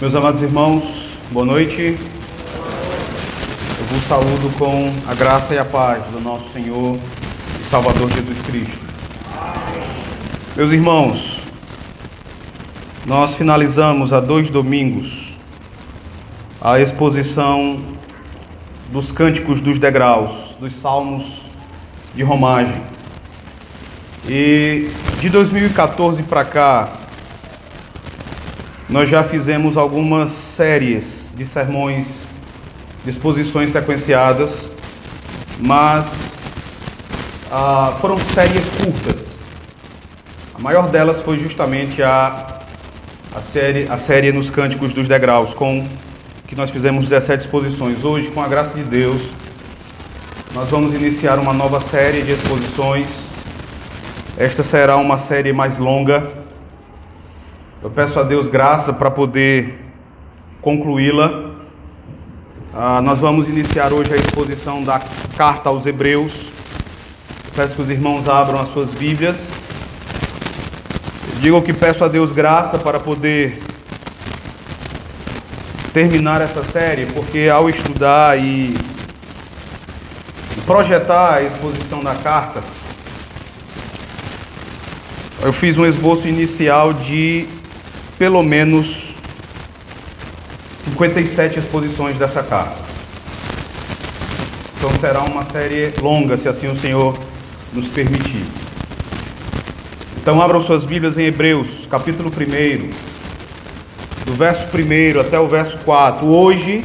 Meus amados irmãos, boa noite. Eu vos saúdo com a graça e a paz do nosso Senhor e Salvador Jesus Cristo. Meus irmãos, nós finalizamos há dois domingos a exposição dos cânticos dos degraus, dos salmos de romagem. E de 2014 para cá, nós já fizemos algumas séries de sermões, de exposições sequenciadas, mas ah, foram séries curtas. A maior delas foi justamente a, a, série, a série nos Cânticos dos Degraus, com que nós fizemos 17 exposições. Hoje, com a graça de Deus, nós vamos iniciar uma nova série de exposições. Esta será uma série mais longa eu peço a Deus graça para poder concluí-la. Ah, nós vamos iniciar hoje a exposição da carta aos Hebreus. Eu peço que os irmãos abram as suas Bíblias. Digo que peço a Deus graça para poder terminar essa série, porque ao estudar e projetar a exposição da carta, eu fiz um esboço inicial de pelo menos 57 exposições dessa carta. Então será uma série longa, se assim o Senhor nos permitir. Então abram suas Bíblias em Hebreus, capítulo 1, do verso 1 até o verso 4. Hoje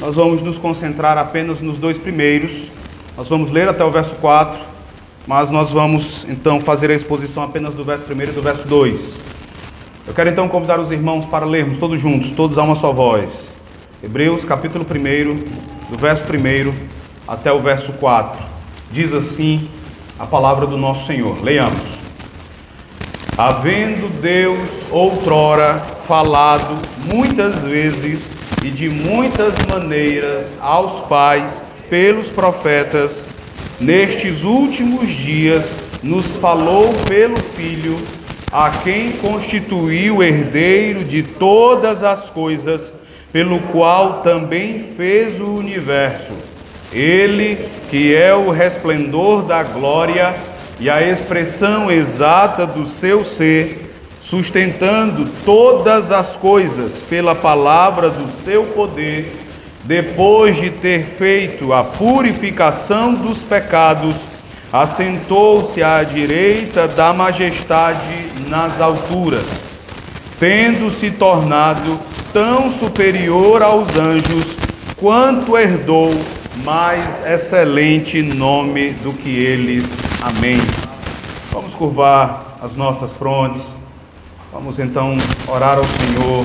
nós vamos nos concentrar apenas nos dois primeiros. Nós vamos ler até o verso 4, mas nós vamos então fazer a exposição apenas do verso 1 e do verso 2. Eu quero então convidar os irmãos para lermos todos juntos, todos a uma só voz. Hebreus capítulo 1, do verso 1 até o verso 4. Diz assim a palavra do nosso Senhor. Leiamos. Havendo Deus outrora falado muitas vezes e de muitas maneiras aos pais pelos profetas, nestes últimos dias nos falou pelo Filho a quem constituiu herdeiro de todas as coisas, pelo qual também fez o universo. Ele, que é o resplendor da glória e a expressão exata do seu ser, sustentando todas as coisas pela palavra do seu poder, depois de ter feito a purificação dos pecados, assentou-se à direita da majestade nas alturas, tendo se tornado tão superior aos anjos, quanto herdou mais excelente nome do que eles. Amém. Vamos curvar as nossas frontes. Vamos então orar ao Senhor,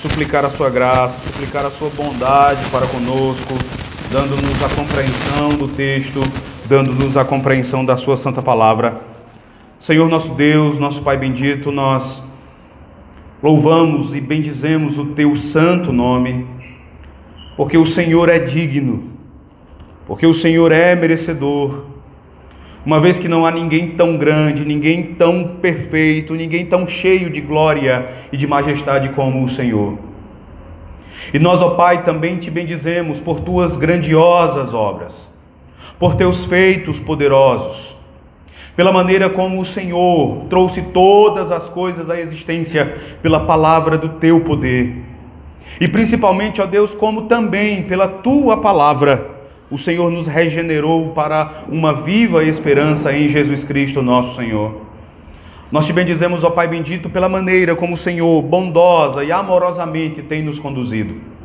suplicar a sua graça, suplicar a sua bondade para conosco, dando-nos a compreensão do texto dando-nos a compreensão da Sua Santa Palavra. Senhor nosso Deus, nosso Pai bendito, nós louvamos e bendizemos o Teu santo nome, porque o Senhor é digno, porque o Senhor é merecedor, uma vez que não há ninguém tão grande, ninguém tão perfeito, ninguém tão cheio de glória e de majestade como o Senhor. E nós, ó Pai, também te bendizemos por tuas grandiosas obras por teus feitos poderosos, pela maneira como o Senhor trouxe todas as coisas à existência pela palavra do teu poder. E principalmente, ó Deus, como também pela tua palavra, o Senhor nos regenerou para uma viva esperança em Jesus Cristo, nosso Senhor. Nós te bendizemos, ó Pai bendito, pela maneira como o Senhor bondosa e amorosamente tem nos conduzido.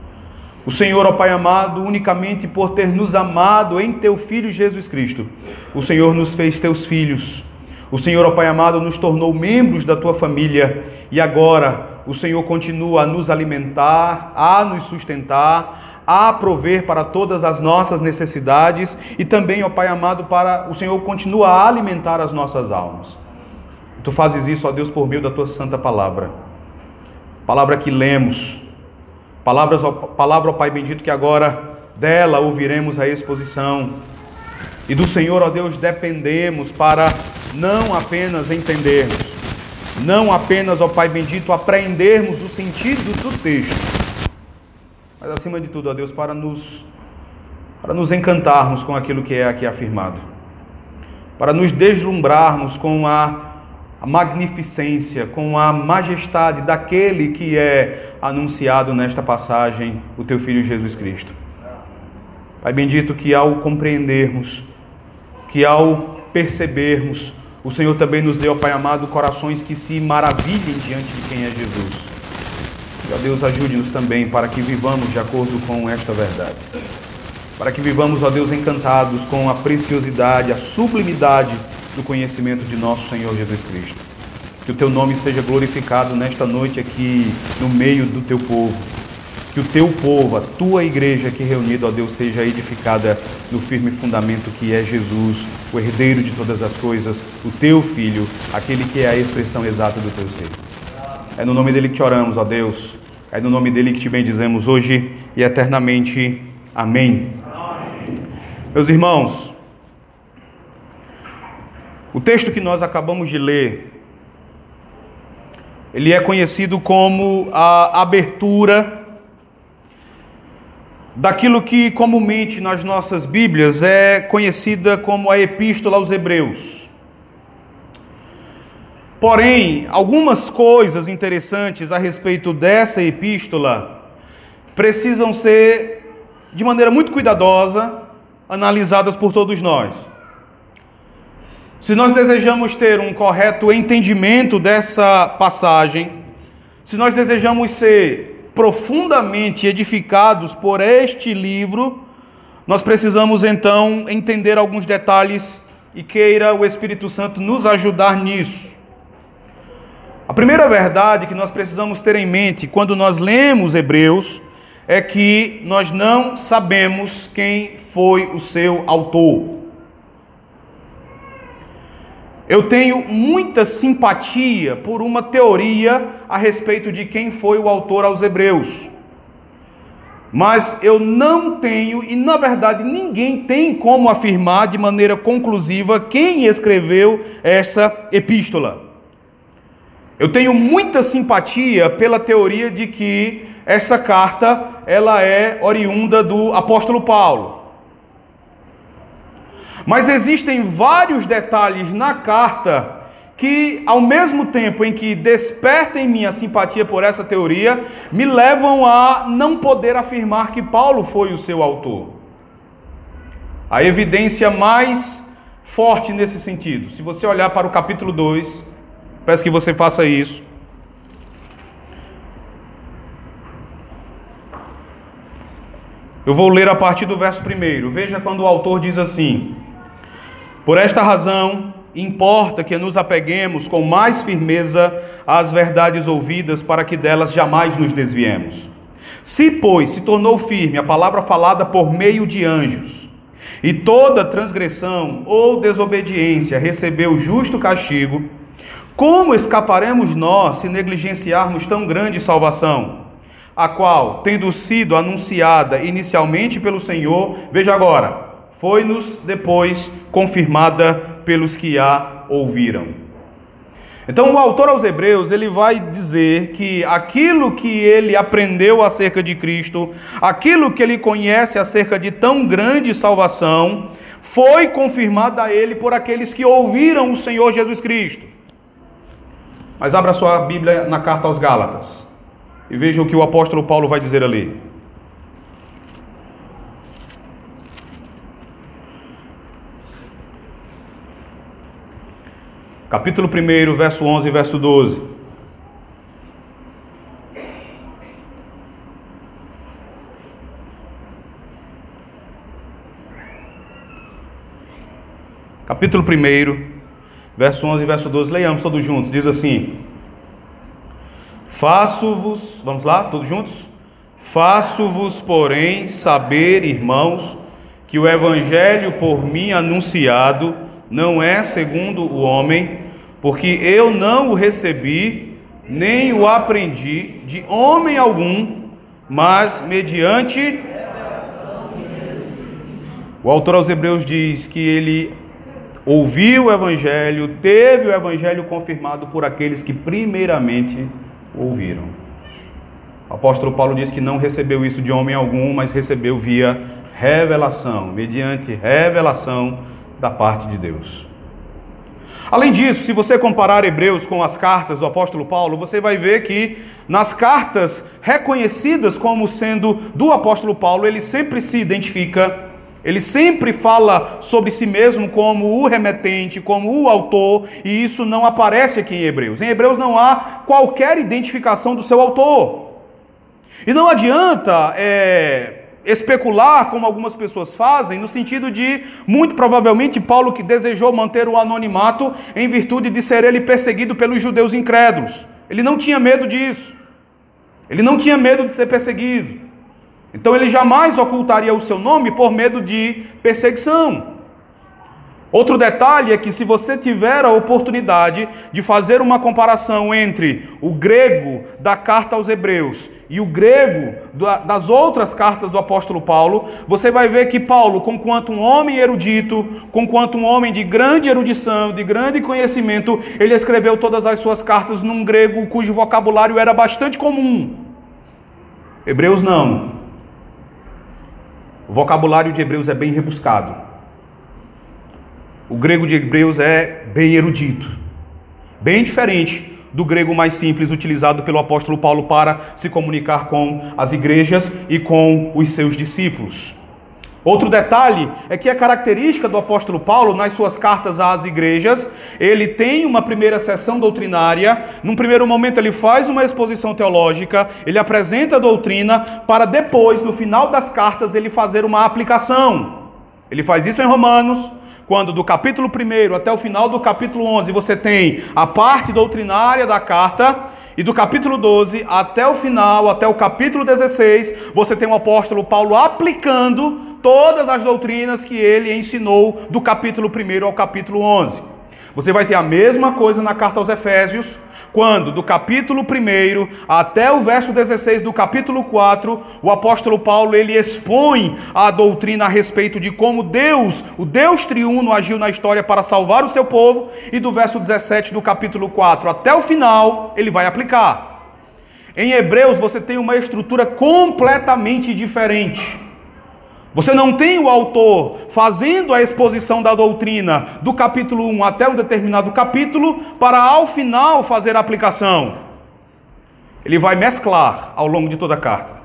O Senhor, ó Pai amado, unicamente por ter nos amado em teu Filho Jesus Cristo, o Senhor nos fez teus filhos. O Senhor, ó Pai amado, nos tornou membros da tua família e agora o Senhor continua a nos alimentar, a nos sustentar, a prover para todas as nossas necessidades e também, ó Pai amado, para o Senhor continua a alimentar as nossas almas. Tu fazes isso, ó Deus, por meio da tua santa palavra. Palavra que lemos, Palavras, palavra ao Pai bendito que agora dela ouviremos a exposição. E do Senhor, ó Deus, dependemos para não apenas entendermos, não apenas, ó Pai bendito, apreendermos o sentido do texto, mas acima de tudo, ó Deus, para nos, para nos encantarmos com aquilo que é aqui afirmado, para nos deslumbrarmos com a a magnificência, com a majestade daquele que é anunciado nesta passagem, o teu filho Jesus Cristo. Pai bendito, que ao compreendermos, que ao percebermos, o Senhor também nos deu, Pai amado, corações que se maravilhem diante de quem é Jesus. ó Deus, ajude-nos também para que vivamos de acordo com esta verdade. Para que vivamos, ó Deus, encantados com a preciosidade, a sublimidade do conhecimento de nosso Senhor Jesus Cristo. Que o teu nome seja glorificado nesta noite aqui no meio do teu povo. Que o teu povo, a tua igreja aqui reunida, ó Deus, seja edificada no firme fundamento que é Jesus, o herdeiro de todas as coisas, o teu filho, aquele que é a expressão exata do teu ser. É no nome dele que te oramos, ó Deus. É no nome dele que te bendizemos hoje e eternamente. Amém. Meus irmãos, o texto que nós acabamos de ler, ele é conhecido como a abertura daquilo que comumente nas nossas Bíblias é conhecida como a Epístola aos Hebreus. Porém, algumas coisas interessantes a respeito dessa epístola precisam ser, de maneira muito cuidadosa, analisadas por todos nós. Se nós desejamos ter um correto entendimento dessa passagem, se nós desejamos ser profundamente edificados por este livro, nós precisamos então entender alguns detalhes e queira o Espírito Santo nos ajudar nisso. A primeira verdade que nós precisamos ter em mente quando nós lemos Hebreus é que nós não sabemos quem foi o seu autor. Eu tenho muita simpatia por uma teoria a respeito de quem foi o autor aos Hebreus. Mas eu não tenho, e na verdade ninguém tem como afirmar de maneira conclusiva quem escreveu essa epístola. Eu tenho muita simpatia pela teoria de que essa carta ela é oriunda do apóstolo Paulo. Mas existem vários detalhes na carta que, ao mesmo tempo em que despertem minha simpatia por essa teoria, me levam a não poder afirmar que Paulo foi o seu autor. A evidência mais forte nesse sentido, se você olhar para o capítulo 2, peço que você faça isso. Eu vou ler a partir do verso 1. Veja quando o autor diz assim: por esta razão, importa que nos apeguemos com mais firmeza às verdades ouvidas, para que delas jamais nos desviemos. Se, pois, se tornou firme a palavra falada por meio de anjos, e toda transgressão ou desobediência recebeu justo castigo, como escaparemos nós se negligenciarmos tão grande salvação, a qual, tendo sido anunciada inicialmente pelo Senhor, veja agora, foi-nos depois confirmada pelos que a ouviram. Então, o autor aos Hebreus, ele vai dizer que aquilo que ele aprendeu acerca de Cristo, aquilo que ele conhece acerca de tão grande salvação, foi confirmado a ele por aqueles que ouviram o Senhor Jesus Cristo. Mas abra sua Bíblia na carta aos Gálatas e veja o que o apóstolo Paulo vai dizer ali. Capítulo 1, verso 11 e verso 12. Capítulo 1, verso 11 e verso 12. Leiamos todos juntos. Diz assim: Faço-vos, vamos lá, todos juntos? Faço-vos, porém, saber, irmãos, que o evangelho por mim anunciado não é segundo o homem, porque eu não o recebi, nem o aprendi de homem algum, mas mediante. O autor aos Hebreus diz que ele ouviu o evangelho, teve o evangelho confirmado por aqueles que primeiramente ouviram. O apóstolo Paulo diz que não recebeu isso de homem algum, mas recebeu via revelação, mediante revelação da parte de Deus. Além disso, se você comparar Hebreus com as cartas do apóstolo Paulo, você vai ver que nas cartas reconhecidas como sendo do apóstolo Paulo, ele sempre se identifica, ele sempre fala sobre si mesmo como o remetente, como o autor, e isso não aparece aqui em Hebreus. Em Hebreus não há qualquer identificação do seu autor. E não adianta é, especular, como algumas pessoas fazem, no sentido de, muito provavelmente, Paulo que desejou manter o anonimato em virtude de ser ele perseguido pelos judeus incrédulos. Ele não tinha medo disso. Ele não tinha medo de ser perseguido. Então ele jamais ocultaria o seu nome por medo de perseguição. Outro detalhe é que se você tiver a oportunidade de fazer uma comparação entre o grego da carta aos Hebreus e o grego das outras cartas do apóstolo Paulo, você vai ver que Paulo, conquanto um homem erudito, conquanto um homem de grande erudição, de grande conhecimento, ele escreveu todas as suas cartas num grego cujo vocabulário era bastante comum. Hebreus não. O vocabulário de Hebreus é bem rebuscado. O grego de Hebreus é bem erudito, bem diferente do grego mais simples utilizado pelo apóstolo Paulo para se comunicar com as igrejas e com os seus discípulos. Outro detalhe é que a característica do apóstolo Paulo nas suas cartas às igrejas, ele tem uma primeira sessão doutrinária, num primeiro momento ele faz uma exposição teológica, ele apresenta a doutrina, para depois, no final das cartas, ele fazer uma aplicação. Ele faz isso em Romanos, quando do capítulo 1 até o final do capítulo 11 você tem a parte doutrinária da carta, e do capítulo 12 até o final, até o capítulo 16, você tem o apóstolo Paulo aplicando todas as doutrinas que ele ensinou do capítulo 1 ao capítulo 11. Você vai ter a mesma coisa na carta aos Efésios, quando do capítulo 1 até o verso 16 do capítulo 4, o apóstolo Paulo ele expõe a doutrina a respeito de como Deus, o Deus triuno, agiu na história para salvar o seu povo, e do verso 17 do capítulo 4 até o final, ele vai aplicar. Em Hebreus você tem uma estrutura completamente diferente. Você não tem o autor fazendo a exposição da doutrina do capítulo 1 até um determinado capítulo, para ao final fazer a aplicação. Ele vai mesclar ao longo de toda a carta.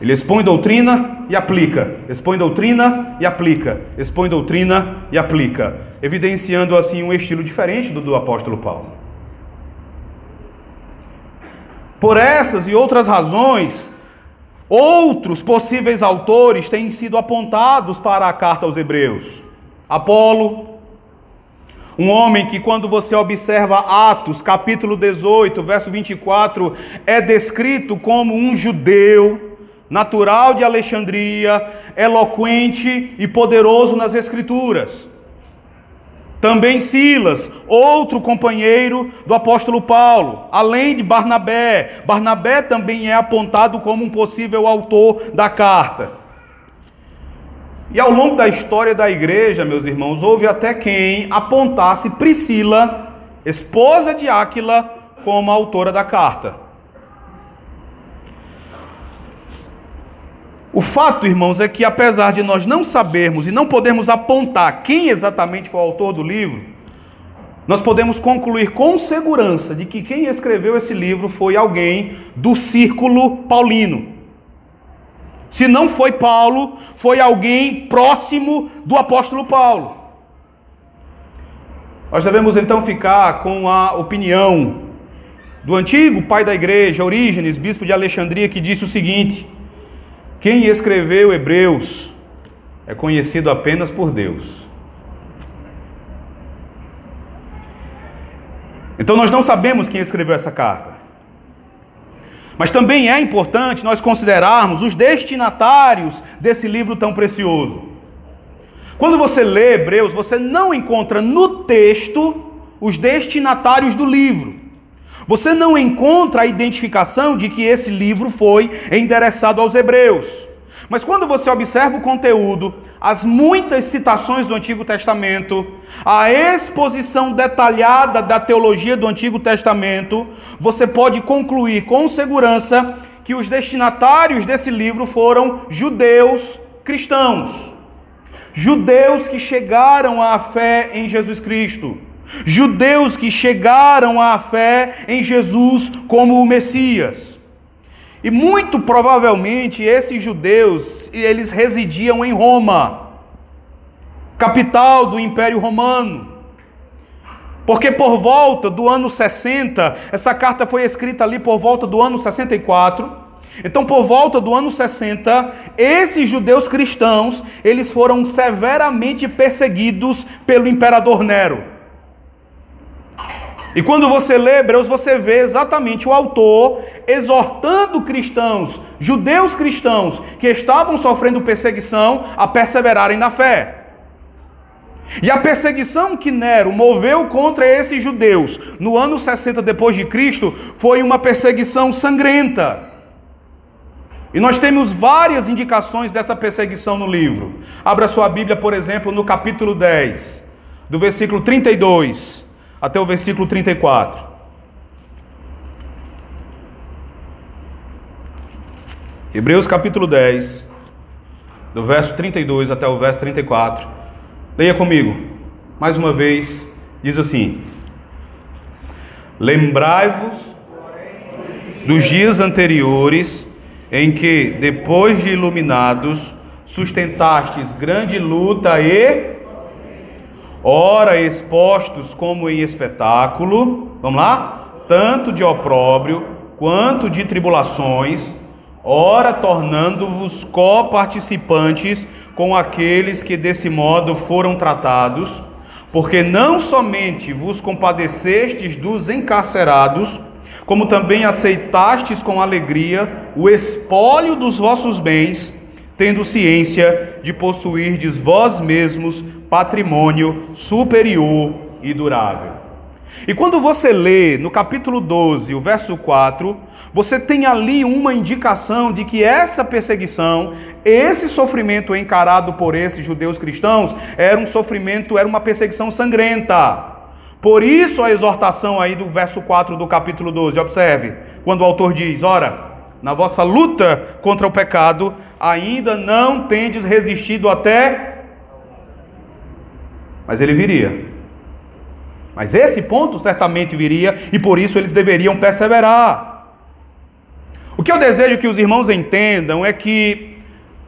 Ele expõe doutrina e aplica, expõe doutrina e aplica, expõe doutrina e aplica, evidenciando assim um estilo diferente do do apóstolo Paulo. Por essas e outras razões, Outros possíveis autores têm sido apontados para a carta aos Hebreus. Apolo, um homem que, quando você observa Atos, capítulo 18, verso 24, é descrito como um judeu, natural de Alexandria, eloquente e poderoso nas Escrituras. Também Silas, outro companheiro do apóstolo Paulo, além de Barnabé. Barnabé também é apontado como um possível autor da carta. E ao longo da história da igreja, meus irmãos, houve até quem apontasse Priscila, esposa de Áquila, como autora da carta. O fato, irmãos, é que apesar de nós não sabermos e não podermos apontar quem exatamente foi o autor do livro, nós podemos concluir com segurança de que quem escreveu esse livro foi alguém do círculo paulino. Se não foi Paulo, foi alguém próximo do apóstolo Paulo. Nós devemos então ficar com a opinião do antigo pai da igreja, Orígenes, bispo de Alexandria, que disse o seguinte: quem escreveu Hebreus é conhecido apenas por Deus. Então nós não sabemos quem escreveu essa carta. Mas também é importante nós considerarmos os destinatários desse livro tão precioso. Quando você lê Hebreus, você não encontra no texto os destinatários do livro. Você não encontra a identificação de que esse livro foi endereçado aos hebreus. Mas quando você observa o conteúdo, as muitas citações do Antigo Testamento, a exposição detalhada da teologia do Antigo Testamento, você pode concluir com segurança que os destinatários desse livro foram judeus cristãos. Judeus que chegaram à fé em Jesus Cristo. Judeus que chegaram à fé em Jesus como o Messias. E muito provavelmente esses judeus, eles residiam em Roma, capital do Império Romano. Porque por volta do ano 60, essa carta foi escrita ali por volta do ano 64. Então, por volta do ano 60, esses judeus cristãos, eles foram severamente perseguidos pelo imperador Nero. E quando você lê Hebreus, você vê exatamente o autor exortando cristãos, judeus cristãos, que estavam sofrendo perseguição, a perseverarem na fé. E a perseguição que Nero moveu contra esses judeus no ano 60 depois de Cristo foi uma perseguição sangrenta. E nós temos várias indicações dessa perseguição no livro. Abra sua Bíblia, por exemplo, no capítulo 10, do versículo 32 até o versículo 34. Hebreus capítulo 10, do verso 32 até o verso 34. Leia comigo, mais uma vez, diz assim: Lembrai-vos dos dias anteriores, em que, depois de iluminados, sustentastes grande luta e ora expostos como em espetáculo, vamos lá? Tanto de opróbrio quanto de tribulações, ora tornando-vos coparticipantes com aqueles que desse modo foram tratados, porque não somente vos compadecestes dos encarcerados, como também aceitastes com alegria o espólio dos vossos bens, tendo ciência de possuirdes vós mesmos patrimônio superior e durável. E quando você lê no capítulo 12, o verso 4, você tem ali uma indicação de que essa perseguição, esse sofrimento encarado por esses judeus cristãos, era um sofrimento, era uma perseguição sangrenta. Por isso a exortação aí do verso 4 do capítulo 12. Observe, quando o autor diz: Ora, na vossa luta contra o pecado, ainda não tendes resistido até mas ele viria. Mas esse ponto certamente viria e por isso eles deveriam perseverar. O que eu desejo que os irmãos entendam é que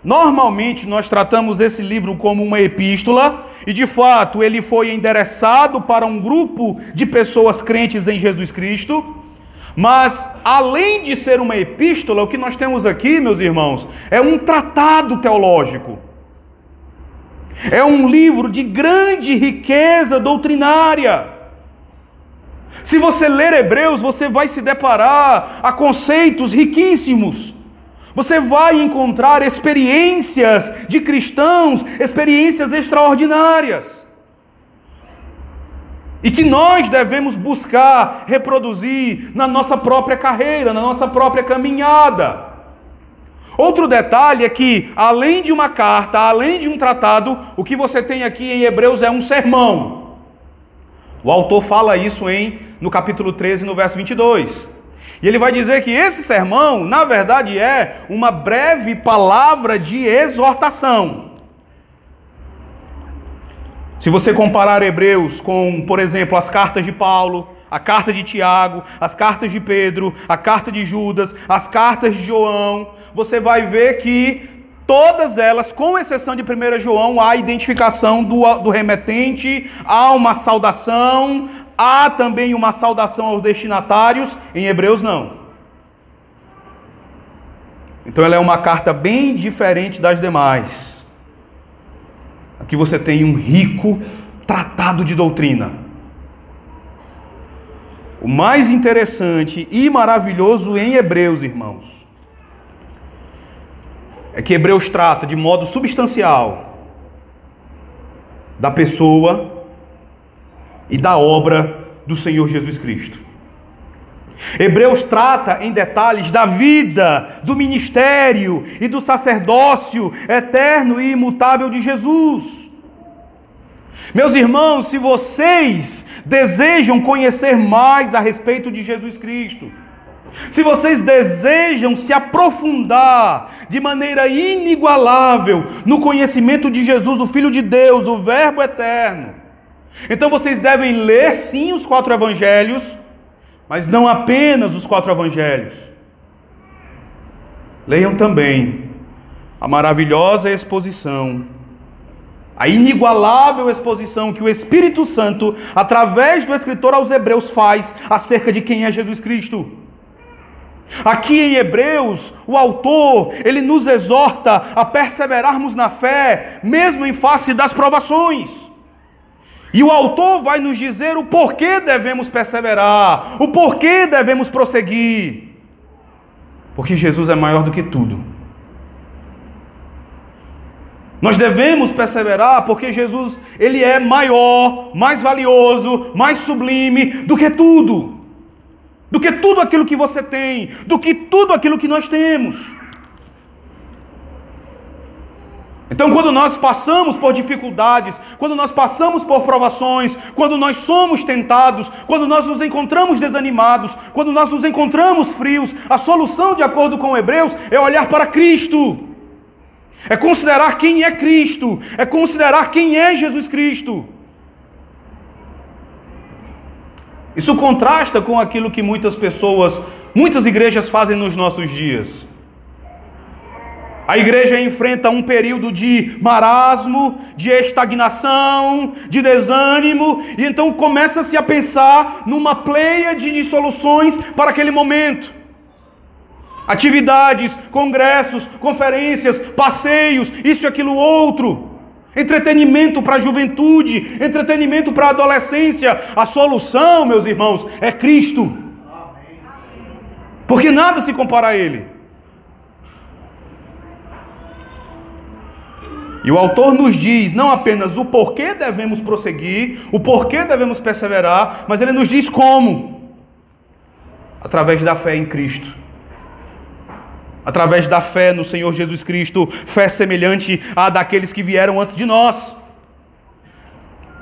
normalmente nós tratamos esse livro como uma epístola e de fato ele foi endereçado para um grupo de pessoas crentes em Jesus Cristo. Mas, além de ser uma epístola, o que nós temos aqui, meus irmãos, é um tratado teológico. É um livro de grande riqueza doutrinária. Se você ler Hebreus, você vai se deparar a conceitos riquíssimos. Você vai encontrar experiências de cristãos, experiências extraordinárias. E que nós devemos buscar reproduzir na nossa própria carreira, na nossa própria caminhada. Outro detalhe é que, além de uma carta, além de um tratado, o que você tem aqui em Hebreus é um sermão. O autor fala isso em no capítulo 13, no verso 22. E ele vai dizer que esse sermão, na verdade, é uma breve palavra de exortação. Se você comparar Hebreus com, por exemplo, as cartas de Paulo, a carta de Tiago, as cartas de Pedro, a carta de Judas, as cartas de João, você vai ver que todas elas, com exceção de 1 João, há identificação do, do remetente, há uma saudação, há também uma saudação aos destinatários, em Hebreus não. Então ela é uma carta bem diferente das demais. Aqui você tem um rico tratado de doutrina. O mais interessante e maravilhoso em Hebreus, irmãos, é que Hebreus trata de modo substancial da pessoa e da obra do Senhor Jesus Cristo. Hebreus trata em detalhes da vida, do ministério e do sacerdócio eterno e imutável de Jesus. Meus irmãos, se vocês desejam conhecer mais a respeito de Jesus Cristo, se vocês desejam se aprofundar de maneira inigualável no conhecimento de Jesus, o Filho de Deus, o Verbo eterno, então vocês devem ler sim os quatro evangelhos, mas não apenas os quatro evangelhos. Leiam também a maravilhosa exposição, a inigualável exposição que o Espírito Santo, através do escritor aos Hebreus, faz acerca de quem é Jesus Cristo. Aqui em Hebreus, o autor, ele nos exorta a perseverarmos na fé, mesmo em face das provações. E o autor vai nos dizer o porquê devemos perseverar, o porquê devemos prosseguir. Porque Jesus é maior do que tudo. Nós devemos perseverar porque Jesus, ele é maior, mais valioso, mais sublime do que tudo. Do que tudo aquilo que você tem, do que tudo aquilo que nós temos. Então, quando nós passamos por dificuldades, quando nós passamos por provações, quando nós somos tentados, quando nós nos encontramos desanimados, quando nós nos encontramos frios, a solução, de acordo com Hebreus, é olhar para Cristo, é considerar quem é Cristo, é considerar quem é Jesus Cristo. Isso contrasta com aquilo que muitas pessoas, muitas igrejas fazem nos nossos dias. A igreja enfrenta um período de marasmo, de estagnação, de desânimo, e então começa-se a pensar numa pleia de soluções para aquele momento. Atividades, congressos, conferências, passeios, isso e aquilo outro. Entretenimento para a juventude, entretenimento para a adolescência. A solução, meus irmãos, é Cristo. Porque nada se compara a Ele. E o autor nos diz não apenas o porquê devemos prosseguir, o porquê devemos perseverar, mas ele nos diz como. Através da fé em Cristo. Através da fé no Senhor Jesus Cristo, fé semelhante à daqueles que vieram antes de nós.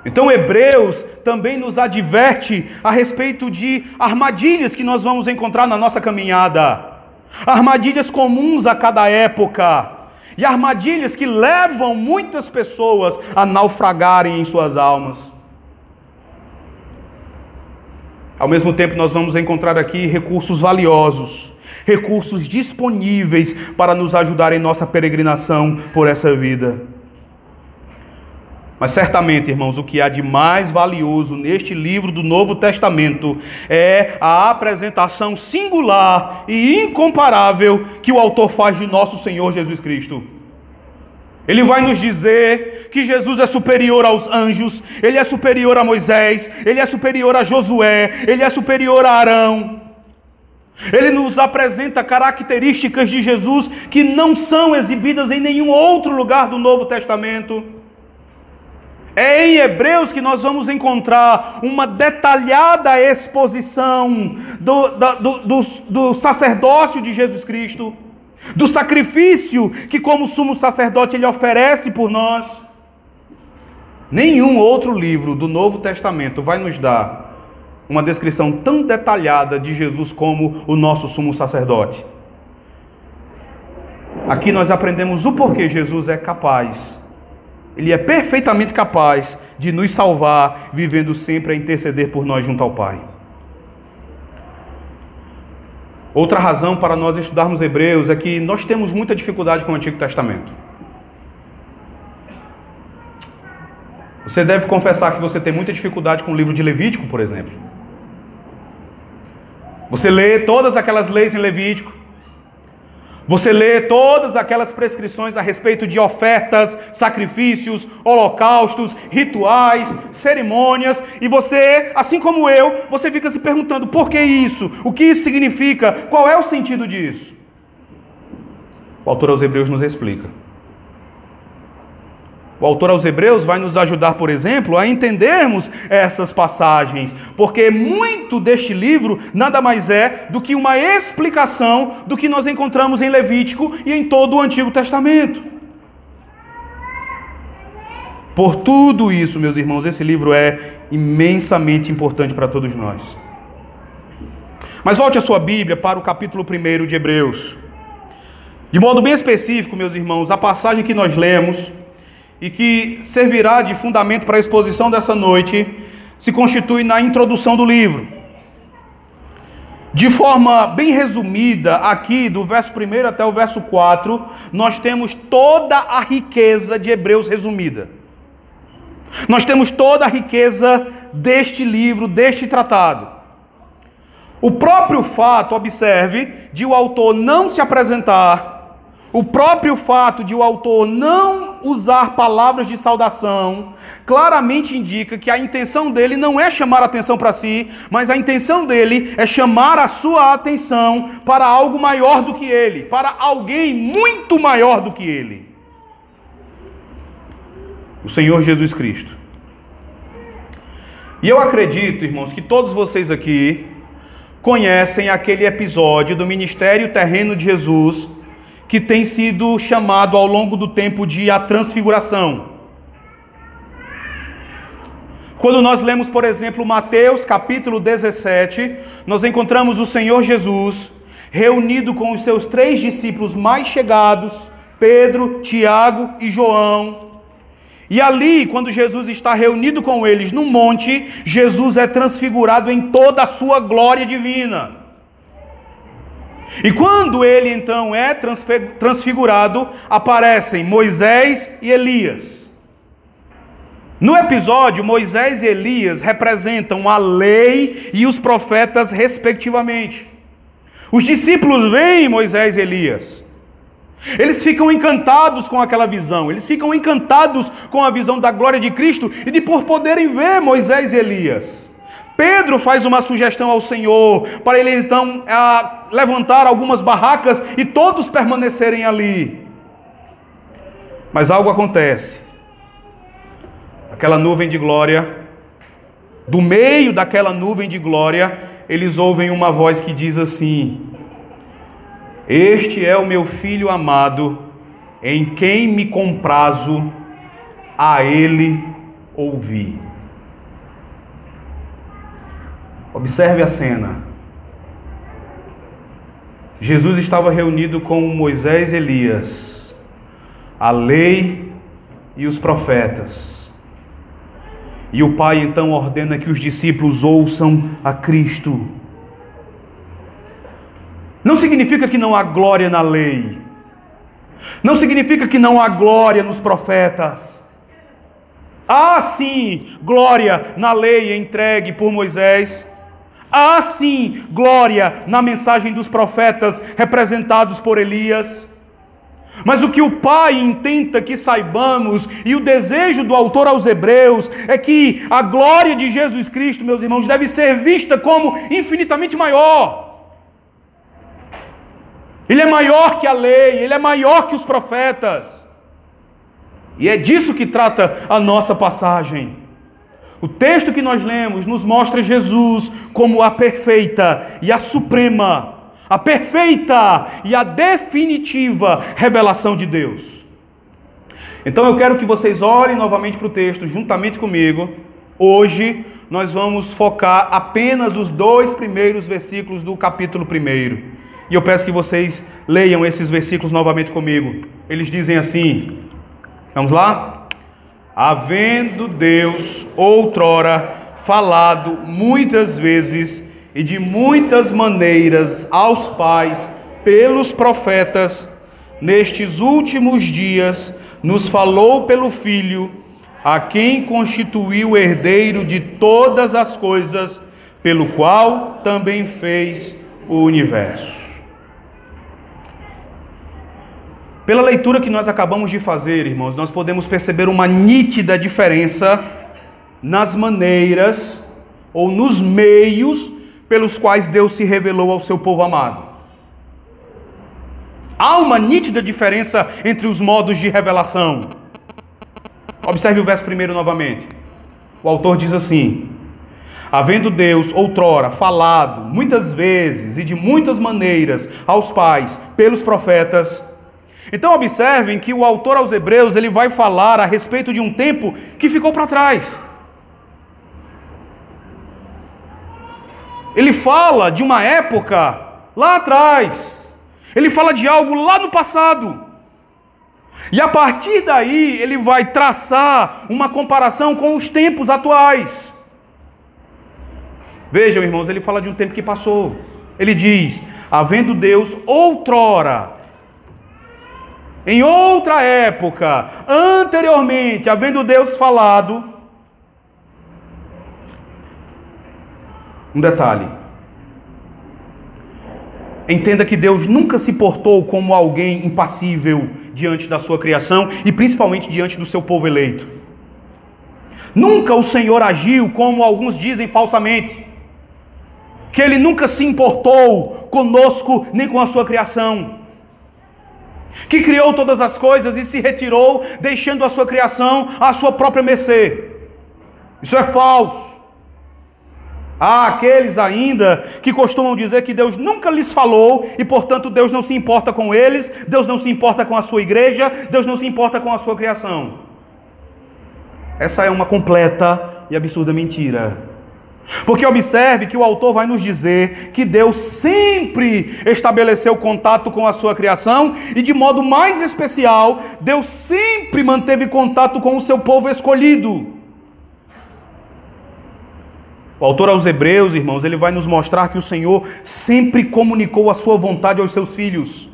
Então, Hebreus também nos adverte a respeito de armadilhas que nós vamos encontrar na nossa caminhada, armadilhas comuns a cada época e armadilhas que levam muitas pessoas a naufragarem em suas almas. Ao mesmo tempo, nós vamos encontrar aqui recursos valiosos, recursos disponíveis para nos ajudar em nossa peregrinação por essa vida. Mas certamente, irmãos, o que há de mais valioso neste livro do Novo Testamento é a apresentação singular e incomparável que o autor faz de nosso Senhor Jesus Cristo. Ele vai nos dizer que Jesus é superior aos anjos, ele é superior a Moisés, ele é superior a Josué, ele é superior a Arão. Ele nos apresenta características de Jesus que não são exibidas em nenhum outro lugar do Novo Testamento. É em Hebreus que nós vamos encontrar uma detalhada exposição do, do, do, do, sacerdócio de Jesus Cristo, do sacrifício que, como sumo sacerdote, ele oferece por nós. Nenhum outro livro do Novo Testamento vai nos dar uma descrição tão detalhada de Jesus como o nosso sumo sacerdote. Aqui nós aprendemos o porquê Jesus é capaz ele é perfeitamente capaz de nos salvar, vivendo sempre a interceder por nós junto ao Pai. Outra razão para nós estudarmos Hebreus é que nós temos muita dificuldade com o Antigo Testamento. Você deve confessar que você tem muita dificuldade com o livro de Levítico, por exemplo. Você lê todas aquelas leis em Levítico, você lê todas aquelas prescrições a respeito de ofertas, sacrifícios, holocaustos, rituais, cerimônias, e você, assim como eu, você fica se perguntando por que isso? O que isso significa? Qual é o sentido disso? O autor aos Hebreus nos explica. O autor aos Hebreus vai nos ajudar, por exemplo, a entendermos essas passagens, porque muito deste livro nada mais é do que uma explicação do que nós encontramos em Levítico e em todo o Antigo Testamento. Por tudo isso, meus irmãos, esse livro é imensamente importante para todos nós. Mas volte a sua Bíblia para o capítulo 1 de Hebreus. De modo bem específico, meus irmãos, a passagem que nós lemos e que servirá de fundamento para a exposição dessa noite se constitui na introdução do livro. De forma bem resumida, aqui do verso 1 até o verso 4, nós temos toda a riqueza de Hebreus resumida. Nós temos toda a riqueza deste livro, deste tratado. O próprio fato, observe, de o autor não se apresentar, o próprio fato de o autor não usar palavras de saudação, claramente indica que a intenção dele não é chamar atenção para si, mas a intenção dele é chamar a sua atenção para algo maior do que ele, para alguém muito maior do que ele. O Senhor Jesus Cristo. E eu acredito, irmãos, que todos vocês aqui conhecem aquele episódio do ministério terreno de Jesus que tem sido chamado ao longo do tempo de a transfiguração. Quando nós lemos, por exemplo, Mateus capítulo 17, nós encontramos o Senhor Jesus reunido com os seus três discípulos mais chegados, Pedro, Tiago e João, e ali, quando Jesus está reunido com eles no monte, Jesus é transfigurado em toda a sua glória divina. E quando ele então é transfigurado, aparecem Moisés e Elias. No episódio, Moisés e Elias representam a lei e os profetas, respectivamente. Os discípulos veem Moisés e Elias. Eles ficam encantados com aquela visão, eles ficam encantados com a visão da glória de Cristo e de por poderem ver Moisés e Elias. Pedro faz uma sugestão ao Senhor para ele então levantar algumas barracas e todos permanecerem ali. Mas algo acontece. Aquela nuvem de glória, do meio daquela nuvem de glória, eles ouvem uma voz que diz assim: este é o meu filho amado, em quem me comprazo, a ele ouvi. Observe a cena. Jesus estava reunido com Moisés e Elias, a lei e os profetas. E o Pai então ordena que os discípulos ouçam a Cristo. Não significa que não há glória na lei. Não significa que não há glória nos profetas. Há sim glória na lei entregue por Moisés. Há sim glória na mensagem dos profetas representados por Elias. Mas o que o Pai intenta que saibamos, e o desejo do autor aos Hebreus, é que a glória de Jesus Cristo, meus irmãos, deve ser vista como infinitamente maior. Ele é maior que a lei, ele é maior que os profetas. E é disso que trata a nossa passagem. O texto que nós lemos nos mostra Jesus como a perfeita e a suprema, a perfeita e a definitiva revelação de Deus. Então eu quero que vocês olhem novamente para o texto juntamente comigo. Hoje nós vamos focar apenas os dois primeiros versículos do capítulo 1. E eu peço que vocês leiam esses versículos novamente comigo. Eles dizem assim: Vamos lá? Havendo Deus outrora falado muitas vezes e de muitas maneiras aos pais pelos profetas, nestes últimos dias nos falou pelo Filho, a quem constituiu herdeiro de todas as coisas, pelo qual também fez o universo. Pela leitura que nós acabamos de fazer, irmãos, nós podemos perceber uma nítida diferença nas maneiras ou nos meios pelos quais Deus se revelou ao seu povo amado. Há uma nítida diferença entre os modos de revelação. Observe o verso primeiro novamente. O autor diz assim: Havendo Deus outrora falado muitas vezes e de muitas maneiras aos pais pelos profetas. Então observem que o autor aos Hebreus ele vai falar a respeito de um tempo que ficou para trás. Ele fala de uma época lá atrás. Ele fala de algo lá no passado. E a partir daí ele vai traçar uma comparação com os tempos atuais. Vejam, irmãos, ele fala de um tempo que passou. Ele diz: havendo Deus outrora, em outra época, anteriormente, havendo Deus falado, um detalhe. Entenda que Deus nunca se portou como alguém impassível diante da sua criação e principalmente diante do seu povo eleito. Nunca o Senhor agiu como alguns dizem falsamente que ele nunca se importou conosco nem com a sua criação, que criou todas as coisas e se retirou, deixando a sua criação à sua própria mercê. Isso é falso. Há aqueles ainda que costumam dizer que Deus nunca lhes falou e, portanto, Deus não se importa com eles, Deus não se importa com a sua igreja, Deus não se importa com a sua criação. Essa é uma completa e absurda mentira. Porque observe que o autor vai nos dizer que Deus sempre estabeleceu contato com a sua criação e, de modo mais especial, Deus sempre manteve contato com o seu povo escolhido. O autor aos Hebreus, irmãos, ele vai nos mostrar que o Senhor sempre comunicou a sua vontade aos seus filhos.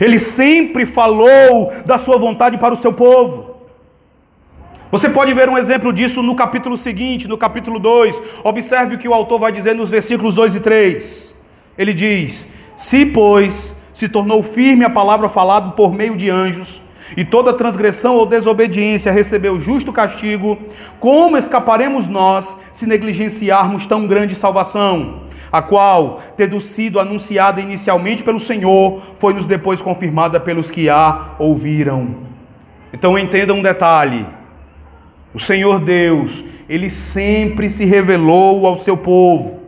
Ele sempre falou da sua vontade para o seu povo. Você pode ver um exemplo disso no capítulo seguinte, no capítulo 2. Observe o que o autor vai dizer nos versículos 2 e 3. Ele diz: Se, pois, se tornou firme a palavra falada por meio de anjos, e toda transgressão ou desobediência recebeu justo castigo, como escaparemos nós se negligenciarmos tão grande salvação? A qual, tendo sido anunciada inicialmente pelo Senhor, foi-nos depois confirmada pelos que a ouviram. Então entenda um detalhe o Senhor Deus, ele sempre se revelou ao seu povo.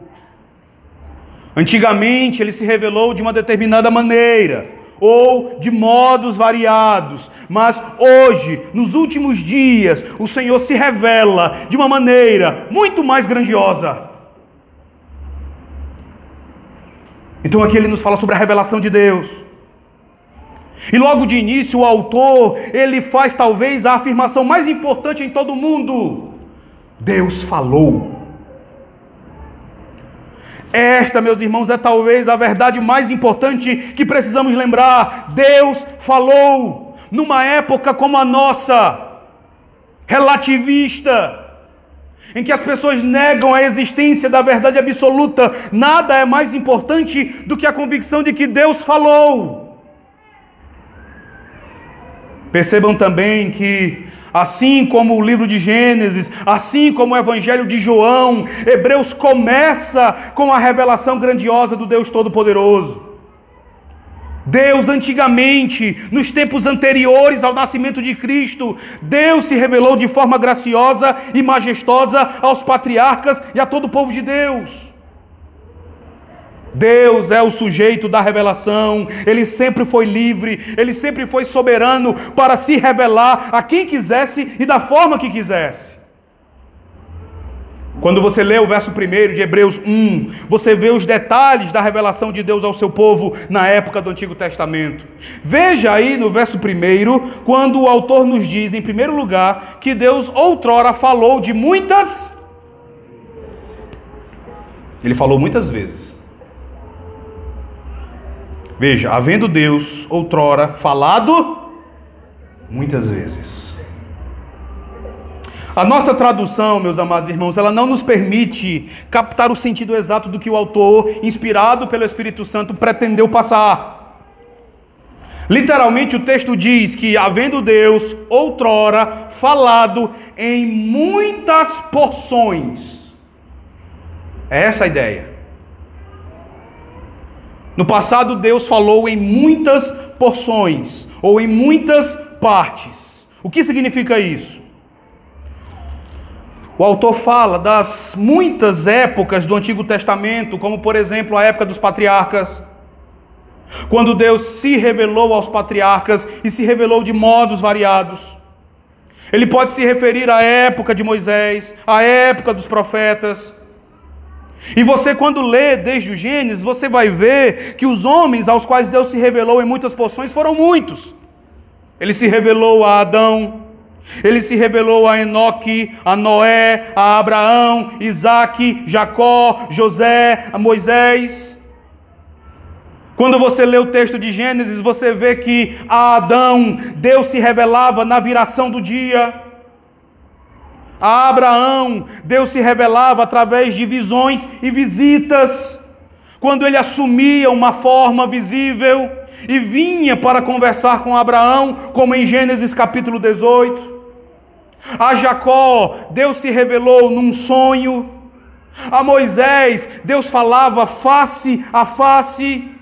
Antigamente ele se revelou de uma determinada maneira, ou de modos variados, mas hoje, nos últimos dias, o Senhor se revela de uma maneira muito mais grandiosa. Então aqui ele nos fala sobre a revelação de Deus. E logo de início o autor, ele faz talvez a afirmação mais importante em todo mundo. Deus falou. Esta, meus irmãos, é talvez a verdade mais importante que precisamos lembrar. Deus falou numa época como a nossa, relativista, em que as pessoas negam a existência da verdade absoluta. Nada é mais importante do que a convicção de que Deus falou. Percebam também que, assim como o livro de Gênesis, assim como o Evangelho de João, Hebreus começa com a revelação grandiosa do Deus Todo-Poderoso. Deus, antigamente, nos tempos anteriores ao nascimento de Cristo, Deus se revelou de forma graciosa e majestosa aos patriarcas e a todo o povo de Deus. Deus é o sujeito da revelação, ele sempre foi livre, ele sempre foi soberano para se revelar a quem quisesse e da forma que quisesse. Quando você lê o verso 1 de Hebreus 1, você vê os detalhes da revelação de Deus ao seu povo na época do Antigo Testamento. Veja aí no verso 1, quando o autor nos diz, em primeiro lugar, que Deus outrora falou de muitas. Ele falou muitas vezes. Veja, havendo Deus outrora falado muitas vezes. A nossa tradução, meus amados irmãos, ela não nos permite captar o sentido exato do que o autor, inspirado pelo Espírito Santo, pretendeu passar. Literalmente o texto diz que, havendo Deus outrora falado em muitas porções, é essa a ideia. No passado, Deus falou em muitas porções ou em muitas partes. O que significa isso? O autor fala das muitas épocas do Antigo Testamento, como por exemplo a época dos patriarcas, quando Deus se revelou aos patriarcas e se revelou de modos variados. Ele pode se referir à época de Moisés, à época dos profetas. E você, quando lê desde o Gênesis, você vai ver que os homens aos quais Deus se revelou em muitas porções foram muitos. Ele se revelou a Adão, ele se revelou a Enoque, a Noé, a Abraão, Isaac, Jacó, José, a Moisés. Quando você lê o texto de Gênesis, você vê que a Adão, Deus se revelava na viração do dia. A Abraão, Deus se revelava através de visões e visitas. Quando ele assumia uma forma visível e vinha para conversar com Abraão, como em Gênesis capítulo 18. A Jacó, Deus se revelou num sonho. A Moisés, Deus falava face a face.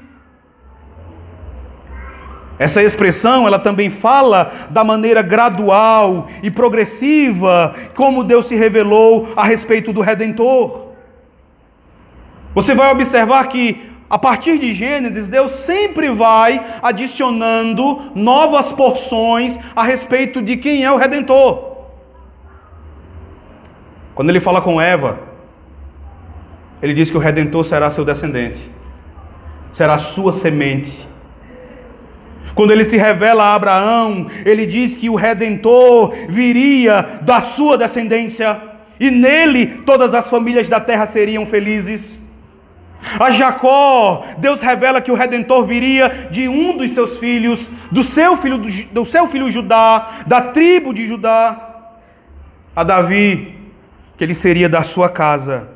Essa expressão, ela também fala da maneira gradual e progressiva como Deus se revelou a respeito do redentor. Você vai observar que a partir de Gênesis, Deus sempre vai adicionando novas porções a respeito de quem é o redentor. Quando ele fala com Eva, ele diz que o redentor será seu descendente, será sua semente. Quando ele se revela a Abraão, ele diz que o redentor viria da sua descendência e nele todas as famílias da terra seriam felizes. A Jacó, Deus revela que o redentor viria de um dos seus filhos, do seu filho do seu filho Judá, da tribo de Judá. A Davi, que ele seria da sua casa.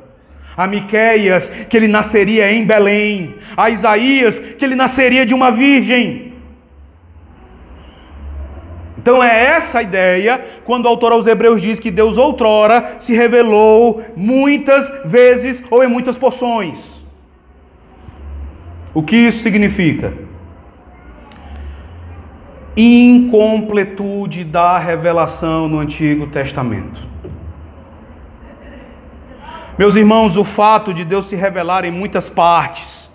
A Miqueias, que ele nasceria em Belém. A Isaías, que ele nasceria de uma virgem. Então é essa a ideia quando o autor aos Hebreus diz que Deus outrora se revelou muitas vezes ou em muitas porções. O que isso significa? Incompletude da revelação no Antigo Testamento. Meus irmãos, o fato de Deus se revelar em muitas partes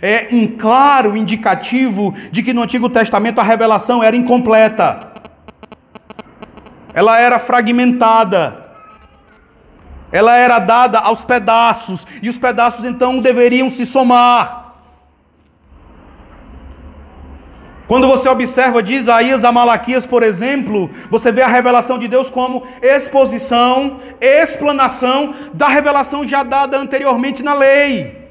é um claro indicativo de que no Antigo Testamento a revelação era incompleta. Ela era fragmentada. Ela era dada aos pedaços, e os pedaços então deveriam se somar. Quando você observa de Isaías a Malaquias, por exemplo, você vê a revelação de Deus como exposição, explanação da revelação já dada anteriormente na lei.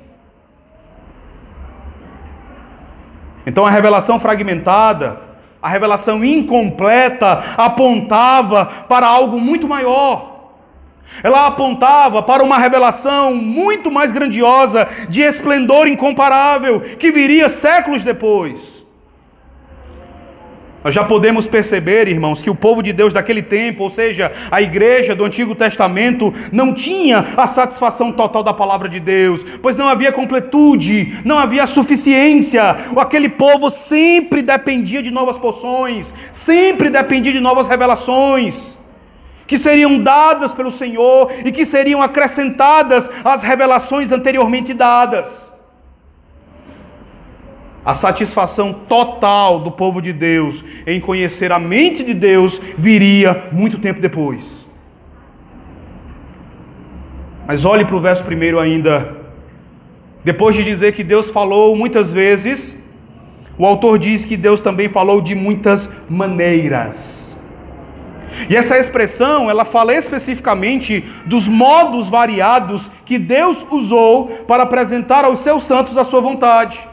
Então a revelação fragmentada, a revelação incompleta, apontava para algo muito maior. Ela apontava para uma revelação muito mais grandiosa, de esplendor incomparável, que viria séculos depois. Nós já podemos perceber, irmãos, que o povo de Deus daquele tempo, ou seja, a igreja do Antigo Testamento, não tinha a satisfação total da palavra de Deus, pois não havia completude, não havia suficiência. Aquele povo sempre dependia de novas porções, sempre dependia de novas revelações, que seriam dadas pelo Senhor e que seriam acrescentadas às revelações anteriormente dadas. A satisfação total do povo de Deus em conhecer a mente de Deus viria muito tempo depois. Mas olhe para o verso primeiro ainda. Depois de dizer que Deus falou muitas vezes, o autor diz que Deus também falou de muitas maneiras. E essa expressão, ela fala especificamente dos modos variados que Deus usou para apresentar aos seus santos a sua vontade.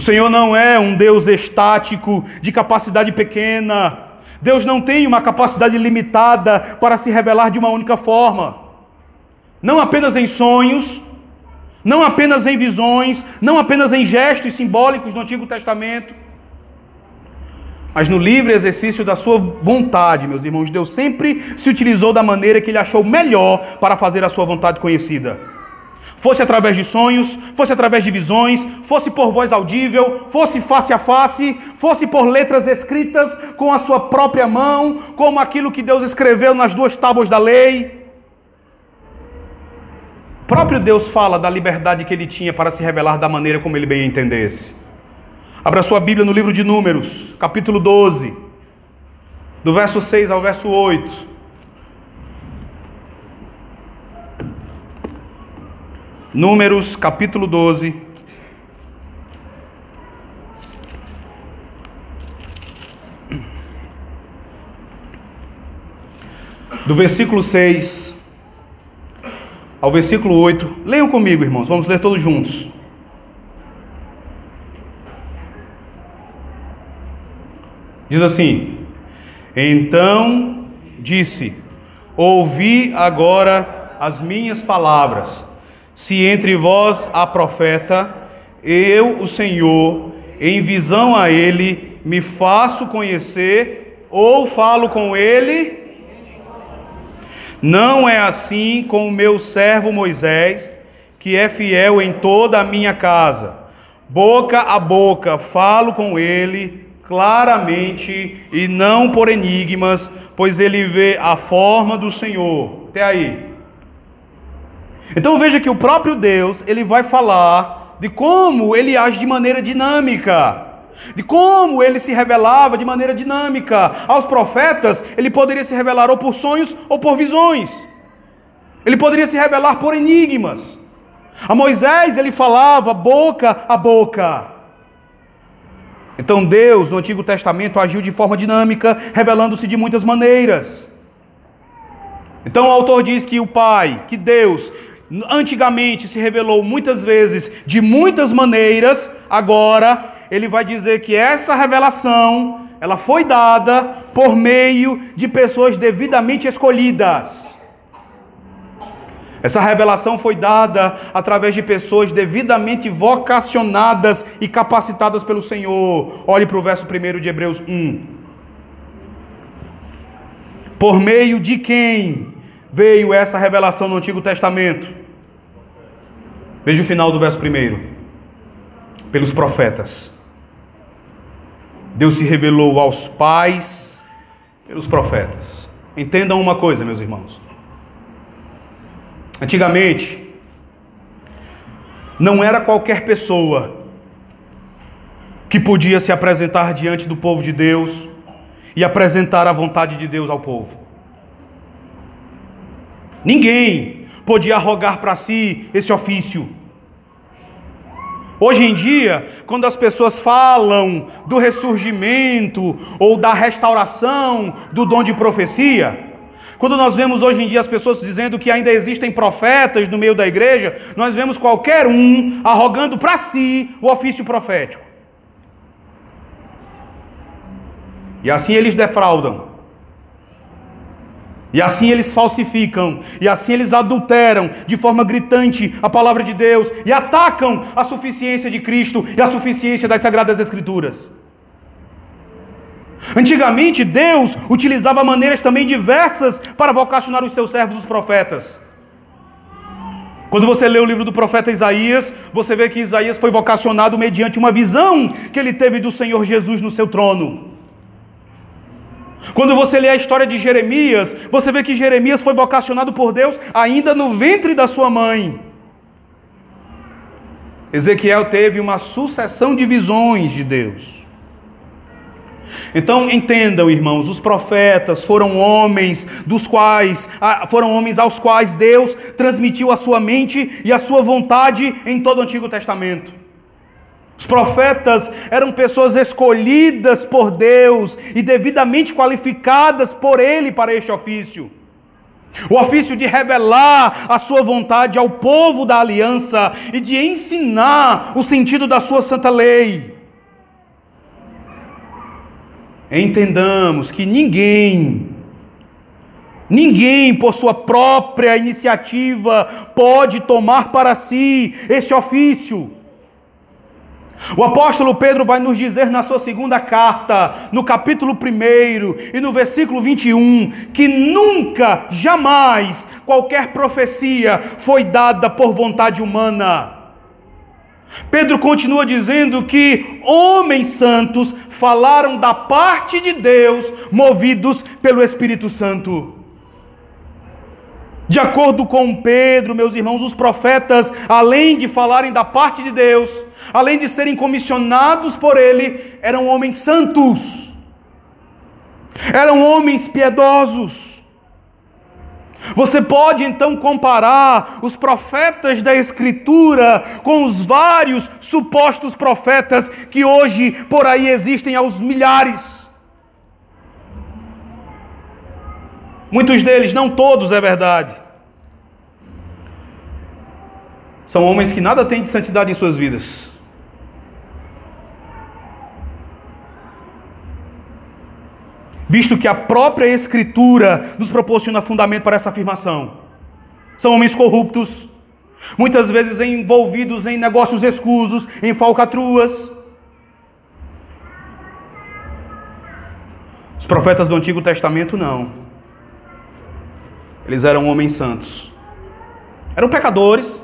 O Senhor não é um Deus estático, de capacidade pequena. Deus não tem uma capacidade limitada para se revelar de uma única forma. Não apenas em sonhos, não apenas em visões, não apenas em gestos simbólicos do Antigo Testamento, mas no livre exercício da sua vontade, meus irmãos. Deus sempre se utilizou da maneira que ele achou melhor para fazer a sua vontade conhecida. Fosse através de sonhos, fosse através de visões, fosse por voz audível, fosse face a face, fosse por letras escritas com a sua própria mão, como aquilo que Deus escreveu nas duas tábuas da lei. O próprio Deus fala da liberdade que ele tinha para se revelar da maneira como ele bem entendesse. Abra sua Bíblia no livro de Números, capítulo 12, do verso 6 ao verso 8. Números capítulo 12. Do versículo 6 ao versículo 8. Leiam comigo, irmãos, vamos ler todos juntos. Diz assim: Então disse: Ouvi agora as minhas palavras se entre vós há profeta, eu, o Senhor, em visão a ele, me faço conhecer ou falo com ele? Não é assim com o meu servo Moisés, que é fiel em toda a minha casa. Boca a boca falo com ele claramente e não por enigmas, pois ele vê a forma do Senhor. Até aí. Então veja que o próprio Deus, ele vai falar de como ele age de maneira dinâmica, de como ele se revelava de maneira dinâmica. Aos profetas, ele poderia se revelar ou por sonhos ou por visões. Ele poderia se revelar por enigmas. A Moisés ele falava boca a boca. Então Deus, no Antigo Testamento, agiu de forma dinâmica, revelando-se de muitas maneiras. Então o autor diz que o Pai, que Deus, antigamente se revelou muitas vezes de muitas maneiras, agora ele vai dizer que essa revelação, ela foi dada por meio de pessoas devidamente escolhidas. Essa revelação foi dada através de pessoas devidamente vocacionadas e capacitadas pelo Senhor. Olhe para o verso 1 de Hebreus 1. Por meio de quem veio essa revelação no Antigo Testamento? Veja o final do verso primeiro. Pelos profetas. Deus se revelou aos pais pelos profetas. Entendam uma coisa, meus irmãos. Antigamente, não era qualquer pessoa que podia se apresentar diante do povo de Deus e apresentar a vontade de Deus ao povo. Ninguém podia arrogar para si esse ofício. Hoje em dia, quando as pessoas falam do ressurgimento ou da restauração do dom de profecia, quando nós vemos hoje em dia as pessoas dizendo que ainda existem profetas no meio da igreja, nós vemos qualquer um arrogando para si o ofício profético. E assim eles defraudam. E assim eles falsificam, e assim eles adulteram de forma gritante a palavra de Deus e atacam a suficiência de Cristo e a suficiência das Sagradas Escrituras. Antigamente, Deus utilizava maneiras também diversas para vocacionar os seus servos, os profetas. Quando você lê o livro do profeta Isaías, você vê que Isaías foi vocacionado mediante uma visão que ele teve do Senhor Jesus no seu trono. Quando você lê a história de Jeremias, você vê que Jeremias foi vocacionado por Deus ainda no ventre da sua mãe. Ezequiel teve uma sucessão de visões de Deus. Então entendam, irmãos, os profetas foram homens dos quais foram homens aos quais Deus transmitiu a sua mente e a sua vontade em todo o Antigo Testamento. Os profetas eram pessoas escolhidas por Deus e devidamente qualificadas por Ele para este ofício. O ofício de revelar a sua vontade ao povo da aliança e de ensinar o sentido da sua santa lei. Entendamos que ninguém, ninguém por sua própria iniciativa pode tomar para si esse ofício. O apóstolo Pedro vai nos dizer na sua segunda carta, no capítulo 1 e no versículo 21, que nunca, jamais, qualquer profecia foi dada por vontade humana. Pedro continua dizendo que homens santos falaram da parte de Deus, movidos pelo Espírito Santo. De acordo com Pedro, meus irmãos, os profetas, além de falarem da parte de Deus, além de serem comissionados por ele, eram homens santos, eram homens piedosos. Você pode então comparar os profetas da Escritura com os vários supostos profetas que hoje por aí existem aos milhares. Muitos deles, não todos é verdade. São homens que nada têm de santidade em suas vidas. Visto que a própria Escritura nos proporciona fundamento para essa afirmação. São homens corruptos, muitas vezes envolvidos em negócios escusos, em falcatruas. Os profetas do Antigo Testamento não. Eles eram homens santos. Eram pecadores,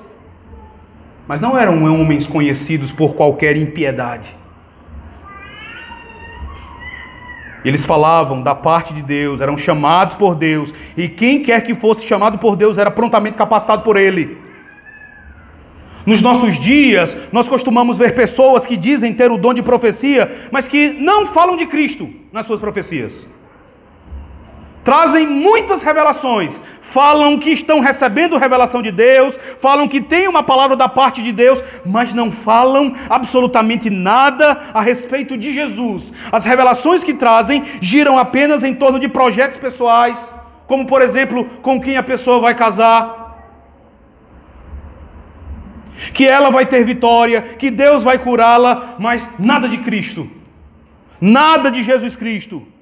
mas não eram homens conhecidos por qualquer impiedade. Eles falavam da parte de Deus, eram chamados por Deus, e quem quer que fosse chamado por Deus era prontamente capacitado por Ele. Nos nossos dias, nós costumamos ver pessoas que dizem ter o dom de profecia, mas que não falam de Cristo nas suas profecias trazem muitas revelações, falam que estão recebendo revelação de Deus, falam que tem uma palavra da parte de Deus, mas não falam absolutamente nada a respeito de Jesus. As revelações que trazem giram apenas em torno de projetos pessoais, como por exemplo, com quem a pessoa vai casar, que ela vai ter vitória, que Deus vai curá-la, mas nada de Cristo, nada de Jesus Cristo.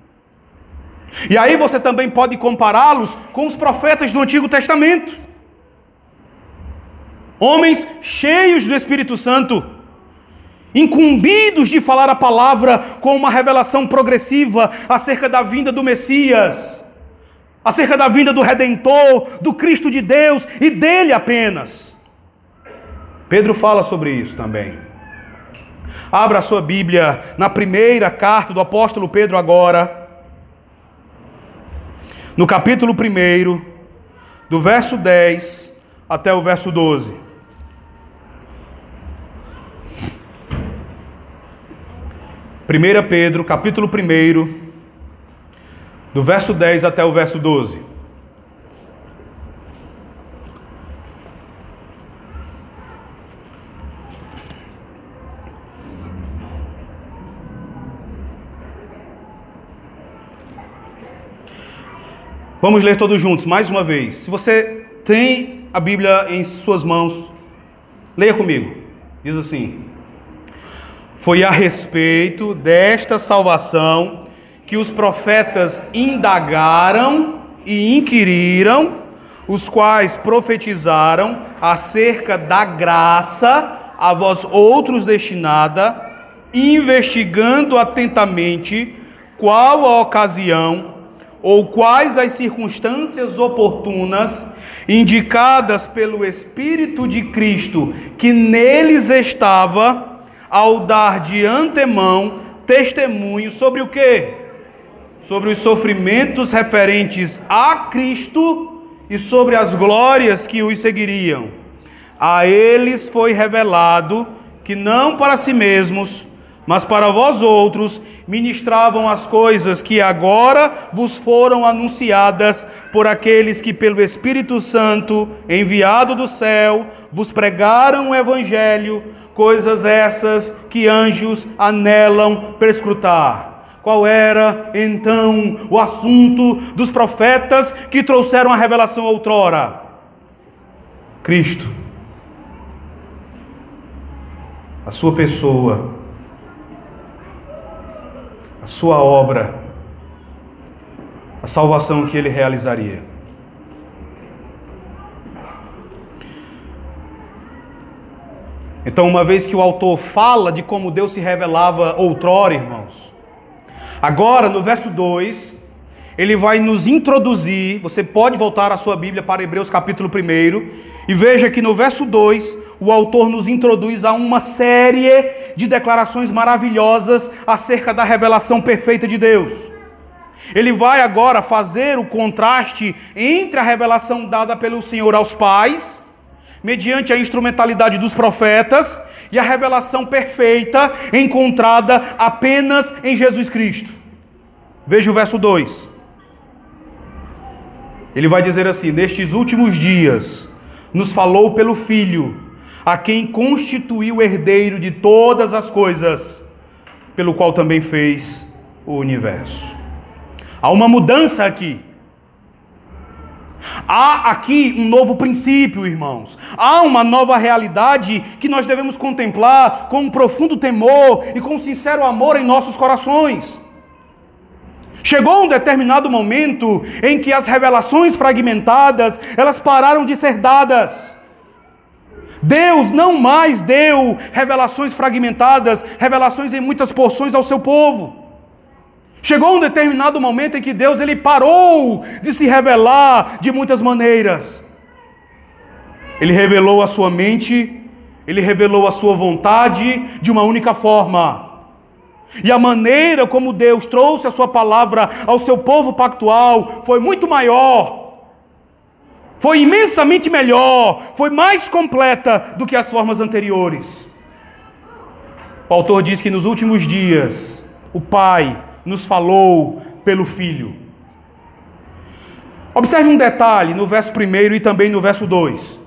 E aí você também pode compará-los com os profetas do Antigo Testamento. Homens cheios do Espírito Santo, incumbidos de falar a palavra com uma revelação progressiva acerca da vinda do Messias, acerca da vinda do Redentor, do Cristo de Deus e dele apenas. Pedro fala sobre isso também. Abra a sua Bíblia na primeira carta do apóstolo Pedro agora no capítulo 1, do verso 10 até o verso 12. Primeira Pedro, capítulo 1, do verso 10 até o verso 12. Vamos ler todos juntos, mais uma vez. Se você tem a Bíblia em suas mãos, leia comigo. Diz assim: Foi a respeito desta salvação que os profetas indagaram e inquiriram, os quais profetizaram acerca da graça a vós outros destinada, investigando atentamente qual a ocasião ou quais as circunstâncias oportunas indicadas pelo Espírito de Cristo que neles estava, ao dar de antemão testemunho sobre o que? Sobre os sofrimentos referentes a Cristo e sobre as glórias que os seguiriam. A eles foi revelado que não para si mesmos, mas para vós outros ministravam as coisas que agora vos foram anunciadas por aqueles que, pelo Espírito Santo, enviado do céu, vos pregaram o Evangelho, coisas essas que anjos anelam perscrutar. Qual era então o assunto dos profetas que trouxeram a revelação outrora? Cristo. A sua pessoa a sua obra, a salvação que ele realizaria. Então, uma vez que o autor fala de como Deus se revelava outrora, irmãos, agora no verso 2, ele vai nos introduzir. Você pode voltar a sua Bíblia para Hebreus capítulo 1 e veja que no verso 2 o autor nos introduz a uma série de declarações maravilhosas acerca da revelação perfeita de Deus. Ele vai agora fazer o contraste entre a revelação dada pelo Senhor aos pais, mediante a instrumentalidade dos profetas, e a revelação perfeita encontrada apenas em Jesus Cristo. Veja o verso 2. Ele vai dizer assim: Nestes últimos dias, nos falou pelo Filho a quem constituiu herdeiro de todas as coisas, pelo qual também fez o universo. Há uma mudança aqui. Há aqui um novo princípio, irmãos. Há uma nova realidade que nós devemos contemplar com um profundo temor e com um sincero amor em nossos corações. Chegou um determinado momento em que as revelações fragmentadas, elas pararam de ser dadas. Deus não mais deu revelações fragmentadas, revelações em muitas porções ao seu povo. Chegou um determinado momento em que Deus ele parou de se revelar de muitas maneiras. Ele revelou a sua mente, ele revelou a sua vontade de uma única forma. E a maneira como Deus trouxe a sua palavra ao seu povo pactual foi muito maior foi imensamente melhor, foi mais completa do que as formas anteriores. O autor diz que nos últimos dias o Pai nos falou pelo Filho. Observe um detalhe no verso 1 e também no verso 2.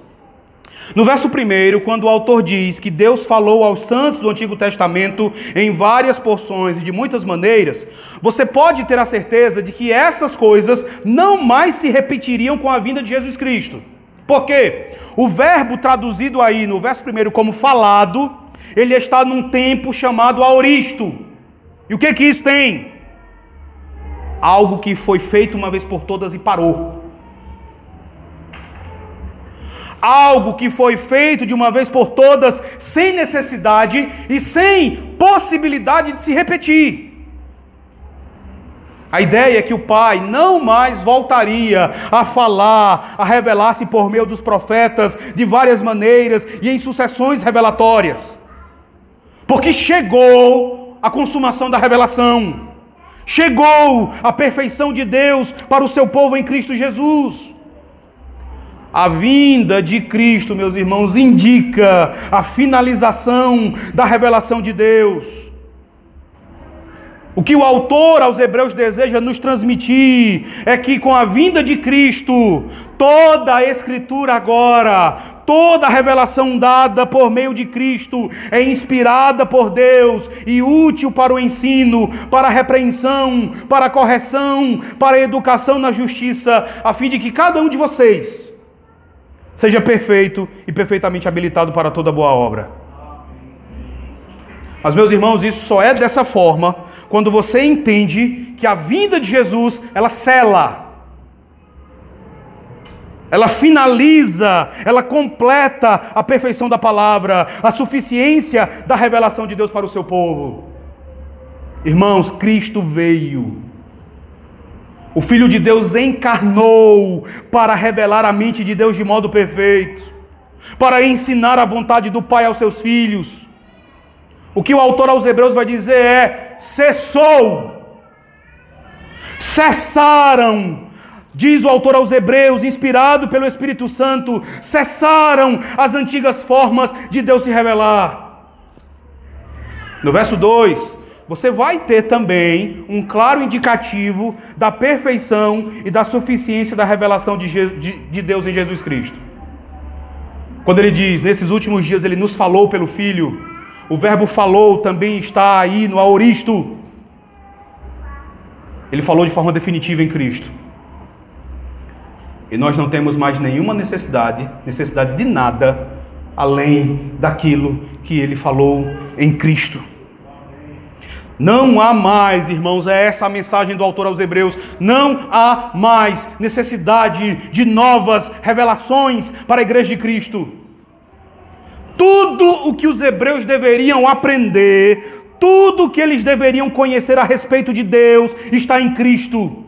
No verso 1, quando o autor diz que Deus falou aos santos do Antigo Testamento em várias porções e de muitas maneiras, você pode ter a certeza de que essas coisas não mais se repetiriam com a vinda de Jesus Cristo. Por quê? O verbo traduzido aí no verso 1 como falado, ele está num tempo chamado aoristo. E o que que isso tem? Algo que foi feito uma vez por todas e parou algo que foi feito de uma vez por todas, sem necessidade e sem possibilidade de se repetir. A ideia é que o Pai não mais voltaria a falar, a revelar-se por meio dos profetas de várias maneiras e em sucessões revelatórias. Porque chegou a consumação da revelação. Chegou a perfeição de Deus para o seu povo em Cristo Jesus. A vinda de Cristo, meus irmãos, indica a finalização da revelação de Deus. O que o autor aos Hebreus deseja nos transmitir é que com a vinda de Cristo, toda a Escritura agora, toda a revelação dada por meio de Cristo é inspirada por Deus e útil para o ensino, para a repreensão, para a correção, para a educação na justiça, a fim de que cada um de vocês seja perfeito e perfeitamente habilitado para toda boa obra. Mas, meus irmãos, isso só é dessa forma quando você entende que a vinda de Jesus, ela cela, ela finaliza, ela completa a perfeição da palavra, a suficiência da revelação de Deus para o seu povo. Irmãos, Cristo veio o Filho de Deus encarnou para revelar a mente de Deus de modo perfeito, para ensinar a vontade do Pai aos seus filhos. O que o autor aos Hebreus vai dizer é: cessou, cessaram, diz o autor aos Hebreus, inspirado pelo Espírito Santo, cessaram as antigas formas de Deus se revelar. No verso 2, você vai ter também um claro indicativo da perfeição e da suficiência da revelação de, de, de, Deus em Jesus Cristo. Quando ele diz, nesses últimos dias ele nos falou pelo Filho, o verbo falou também está aí no aoristo. Ele falou de forma definitiva em Cristo. E nós não temos mais nenhuma necessidade, necessidade de nada, além daquilo que ele falou em Cristo. Não há mais, irmãos, é essa a mensagem do autor aos Hebreus. Não há mais necessidade de novas revelações para a igreja de Cristo. Tudo o que os hebreus deveriam aprender, tudo o que eles deveriam conhecer a respeito de Deus está em Cristo.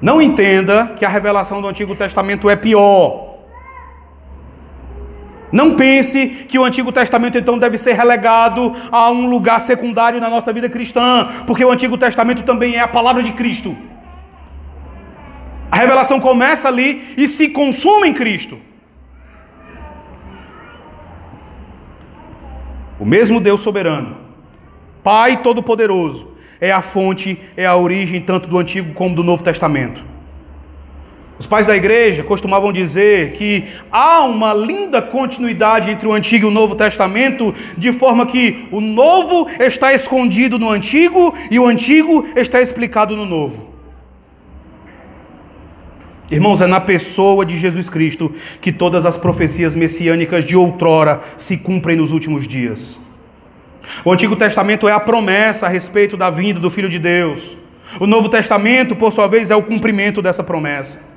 Não entenda que a revelação do Antigo Testamento é pior. Não pense que o Antigo Testamento então deve ser relegado a um lugar secundário na nossa vida cristã, porque o Antigo Testamento também é a palavra de Cristo. A revelação começa ali e se consuma em Cristo. O mesmo Deus soberano, Pai Todo-Poderoso, é a fonte, é a origem tanto do Antigo como do Novo Testamento. Os pais da igreja costumavam dizer que há uma linda continuidade entre o Antigo e o Novo Testamento, de forma que o Novo está escondido no Antigo e o Antigo está explicado no Novo. Irmãos, é na pessoa de Jesus Cristo que todas as profecias messiânicas de outrora se cumprem nos últimos dias. O Antigo Testamento é a promessa a respeito da vinda do Filho de Deus. O Novo Testamento, por sua vez, é o cumprimento dessa promessa.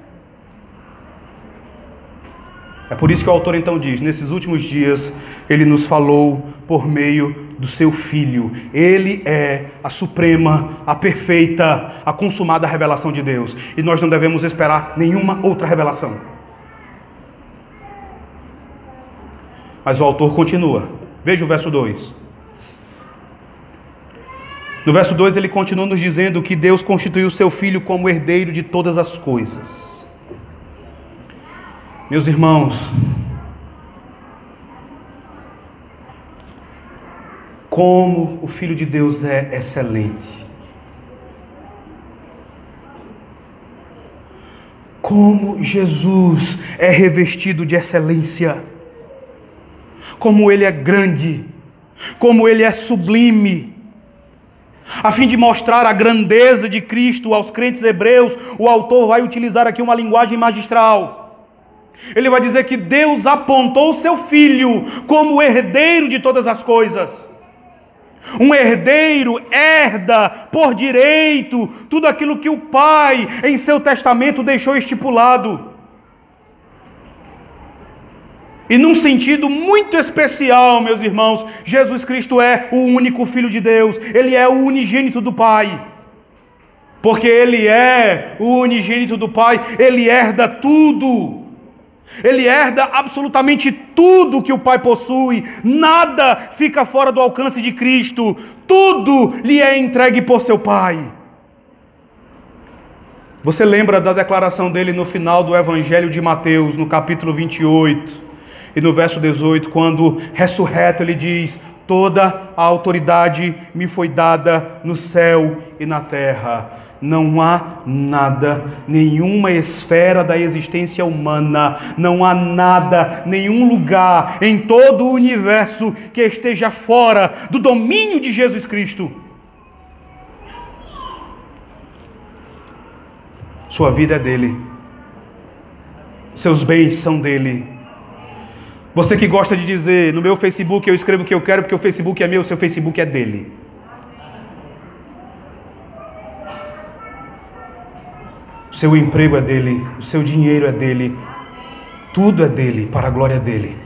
É por isso que o autor então diz: nesses últimos dias, ele nos falou por meio do seu Filho. Ele é a suprema, a perfeita, a consumada revelação de Deus. E nós não devemos esperar nenhuma outra revelação. Mas o autor continua. Veja o verso 2. No verso 2 ele continua nos dizendo que Deus constituiu o seu filho como herdeiro de todas as coisas. Meus irmãos, como o Filho de Deus é excelente. Como Jesus é revestido de excelência. Como ele é grande. Como ele é sublime. A fim de mostrar a grandeza de Cristo aos crentes hebreus, o autor vai utilizar aqui uma linguagem magistral. Ele vai dizer que Deus apontou seu filho como herdeiro de todas as coisas. Um herdeiro herda por direito tudo aquilo que o pai, em seu testamento, deixou estipulado. E num sentido muito especial, meus irmãos, Jesus Cristo é o único Filho de Deus, ele é o unigênito do Pai. Porque ele é o unigênito do Pai, ele herda tudo. Ele herda absolutamente tudo que o Pai possui, nada fica fora do alcance de Cristo, tudo lhe é entregue por seu Pai. Você lembra da declaração dele no final do Evangelho de Mateus, no capítulo 28 e no verso 18, quando ressurreto ele diz: Toda a autoridade me foi dada no céu e na terra não há nada, nenhuma esfera da existência humana, não há nada, nenhum lugar em todo o universo que esteja fora do domínio de Jesus Cristo. Sua vida é dele, seus bens são dele. Você que gosta de dizer, no meu Facebook eu escrevo o que eu quero porque o Facebook é meu, seu Facebook é dele. O seu emprego é dele, o seu dinheiro é dele, tudo é dele, para a glória dele.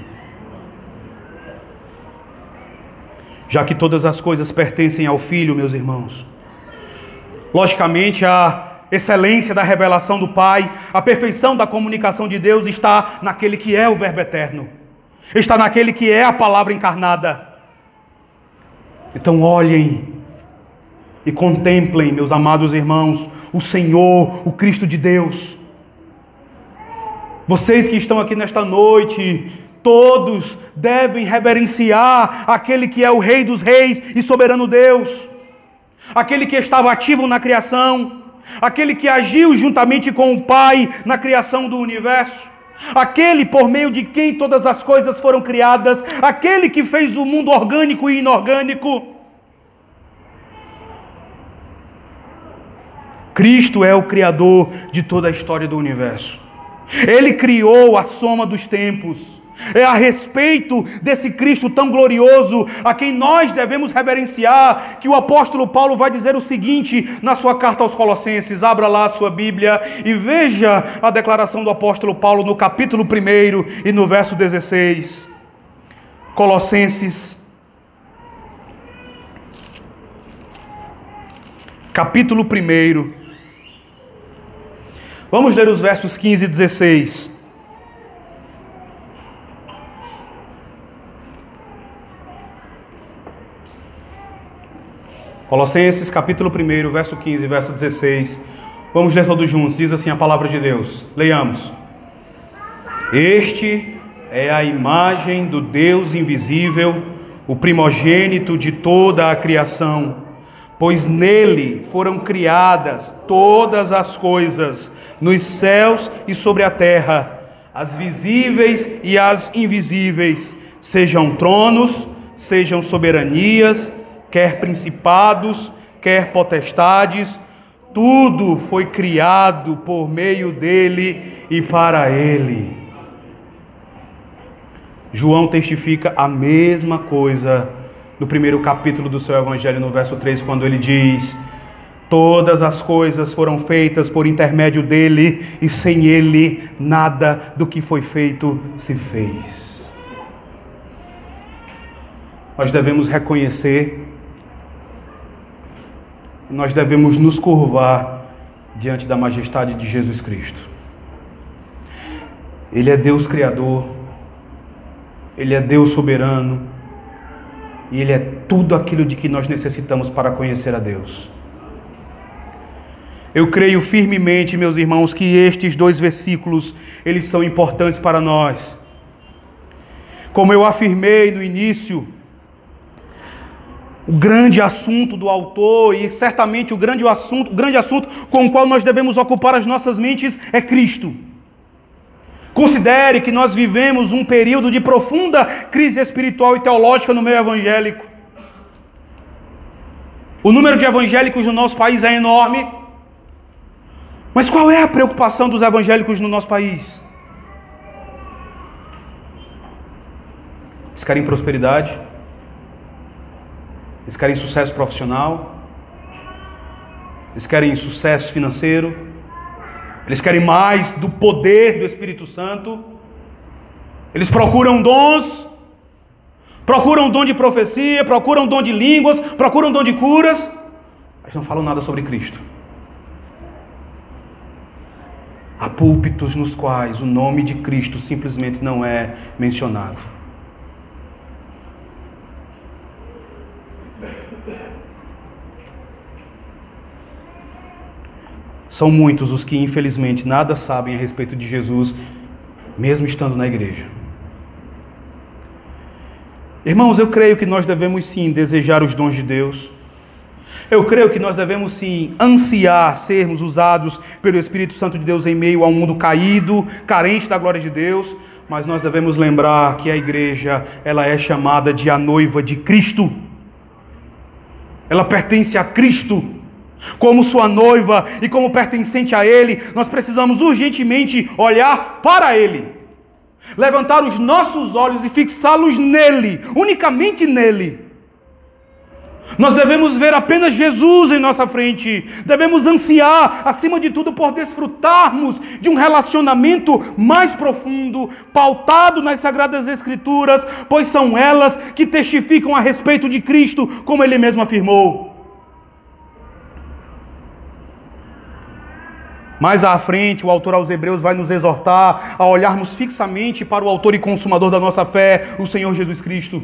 Já que todas as coisas pertencem ao Filho, meus irmãos. Logicamente, a excelência da revelação do Pai, a perfeição da comunicação de Deus está naquele que é o Verbo eterno, está naquele que é a palavra encarnada. Então, olhem e contemplem, meus amados irmãos, o Senhor, o Cristo de Deus. Vocês que estão aqui nesta noite, todos devem reverenciar aquele que é o Rei dos Reis e soberano Deus, aquele que estava ativo na criação, aquele que agiu juntamente com o Pai na criação do universo. Aquele por meio de quem todas as coisas foram criadas, aquele que fez o mundo orgânico e inorgânico, Cristo é o Criador de toda a história do universo. Ele criou a soma dos tempos. É a respeito desse Cristo tão glorioso, a quem nós devemos reverenciar, que o apóstolo Paulo vai dizer o seguinte na sua carta aos Colossenses. Abra lá a sua Bíblia e veja a declaração do apóstolo Paulo no capítulo 1 e no verso 16. Colossenses, capítulo 1. Vamos ler os versos 15 e 16. Colossenses capítulo 1, verso 15, verso 16. Vamos ler todos juntos. Diz assim a palavra de Deus. Leiamos. Este é a imagem do Deus invisível, o primogênito de toda a criação, pois nele foram criadas todas as coisas, nos céus e sobre a terra, as visíveis e as invisíveis, sejam tronos, sejam soberanias, quer principados, quer potestades, tudo foi criado por meio dele e para ele. João testifica a mesma coisa no primeiro capítulo do seu evangelho, no verso 3, quando ele diz: Todas as coisas foram feitas por intermédio dele, e sem ele nada do que foi feito se fez. Nós devemos reconhecer nós devemos nos curvar diante da majestade de Jesus Cristo. Ele é Deus Criador, Ele é Deus soberano, e Ele é tudo aquilo de que nós necessitamos para conhecer a Deus. Eu creio firmemente, meus irmãos, que estes dois versículos, eles são importantes para nós. Como eu afirmei no início, o grande assunto do autor e certamente o grande assunto, o grande assunto com o qual nós devemos ocupar as nossas mentes é Cristo. Considere que nós vivemos um período de profunda crise espiritual e teológica no meio evangélico. O número de evangélicos no nosso país é enorme. Mas qual é a preocupação dos evangélicos no nosso país? Eles querem prosperidade, eles querem sucesso profissional, eles querem sucesso financeiro, eles querem mais do poder do Espírito Santo, eles procuram dons, procuram dom de profecia, procuram dom de línguas, procuram dom de curas, mas não falam nada sobre Cristo. Há púlpitos nos quais o nome de Cristo simplesmente não é mencionado. São muitos os que, infelizmente, nada sabem a respeito de Jesus, mesmo estando na igreja. Irmãos, eu creio que nós devemos sim desejar os dons de Deus. Eu creio que nós devemos sim ansiar sermos usados pelo Espírito Santo de Deus em meio a um mundo caído, carente da glória de Deus, mas nós devemos lembrar que a igreja, ela é chamada de a noiva de Cristo. Ela pertence a Cristo. Como sua noiva e como pertencente a Ele, nós precisamos urgentemente olhar para Ele, levantar os nossos olhos e fixá-los nele, unicamente nele. Nós devemos ver apenas Jesus em nossa frente, devemos ansiar, acima de tudo, por desfrutarmos de um relacionamento mais profundo, pautado nas Sagradas Escrituras, pois são elas que testificam a respeito de Cristo, como ele mesmo afirmou. Mais à frente, o autor aos Hebreus vai nos exortar a olharmos fixamente para o autor e consumador da nossa fé, o Senhor Jesus Cristo.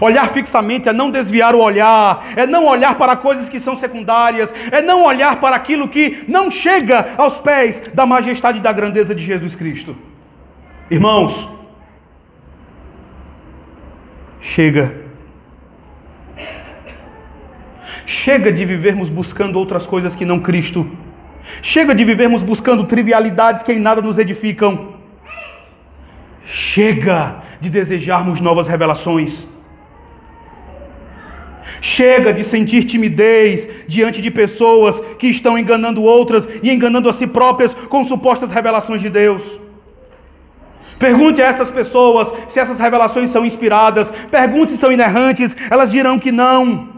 Olhar fixamente é não desviar o olhar, é não olhar para coisas que são secundárias, é não olhar para aquilo que não chega aos pés da majestade e da grandeza de Jesus Cristo. Irmãos, chega. Chega de vivermos buscando outras coisas que não Cristo. Chega de vivermos buscando trivialidades que em nada nos edificam. Chega de desejarmos novas revelações. Chega de sentir timidez diante de pessoas que estão enganando outras e enganando a si próprias com supostas revelações de Deus. Pergunte a essas pessoas se essas revelações são inspiradas. Pergunte se são inerrantes. Elas dirão que não.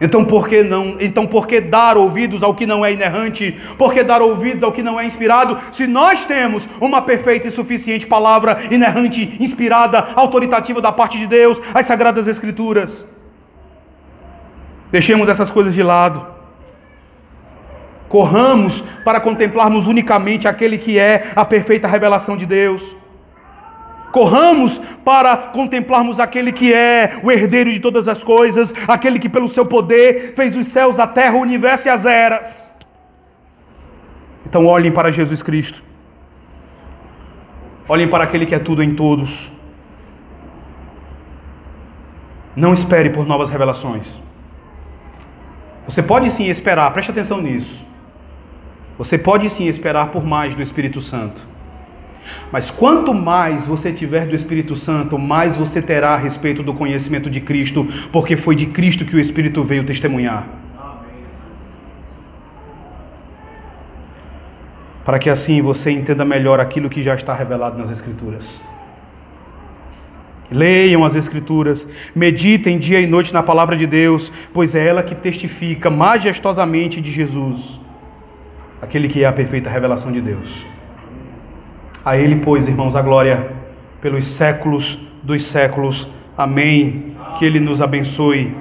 Então por que não? Então por que dar ouvidos ao que não é inerrante? Por que dar ouvidos ao que não é inspirado? Se nós temos uma perfeita e suficiente palavra inerrante, inspirada, autoritativa da parte de Deus, as sagradas escrituras. Deixemos essas coisas de lado. Corramos para contemplarmos unicamente aquele que é a perfeita revelação de Deus. Corramos para contemplarmos aquele que é o herdeiro de todas as coisas, aquele que, pelo seu poder, fez os céus, a terra, o universo e as eras. Então, olhem para Jesus Cristo. Olhem para aquele que é tudo em todos. Não espere por novas revelações. Você pode sim esperar, preste atenção nisso. Você pode sim esperar por mais do Espírito Santo. Mas quanto mais você tiver do Espírito Santo, mais você terá a respeito do conhecimento de Cristo, porque foi de Cristo que o Espírito veio testemunhar. Para que assim você entenda melhor aquilo que já está revelado nas Escrituras. Leiam as Escrituras, meditem dia e noite na palavra de Deus, pois é ela que testifica majestosamente de Jesus aquele que é a perfeita revelação de Deus. A Ele, pois, irmãos, a glória pelos séculos dos séculos. Amém. Que Ele nos abençoe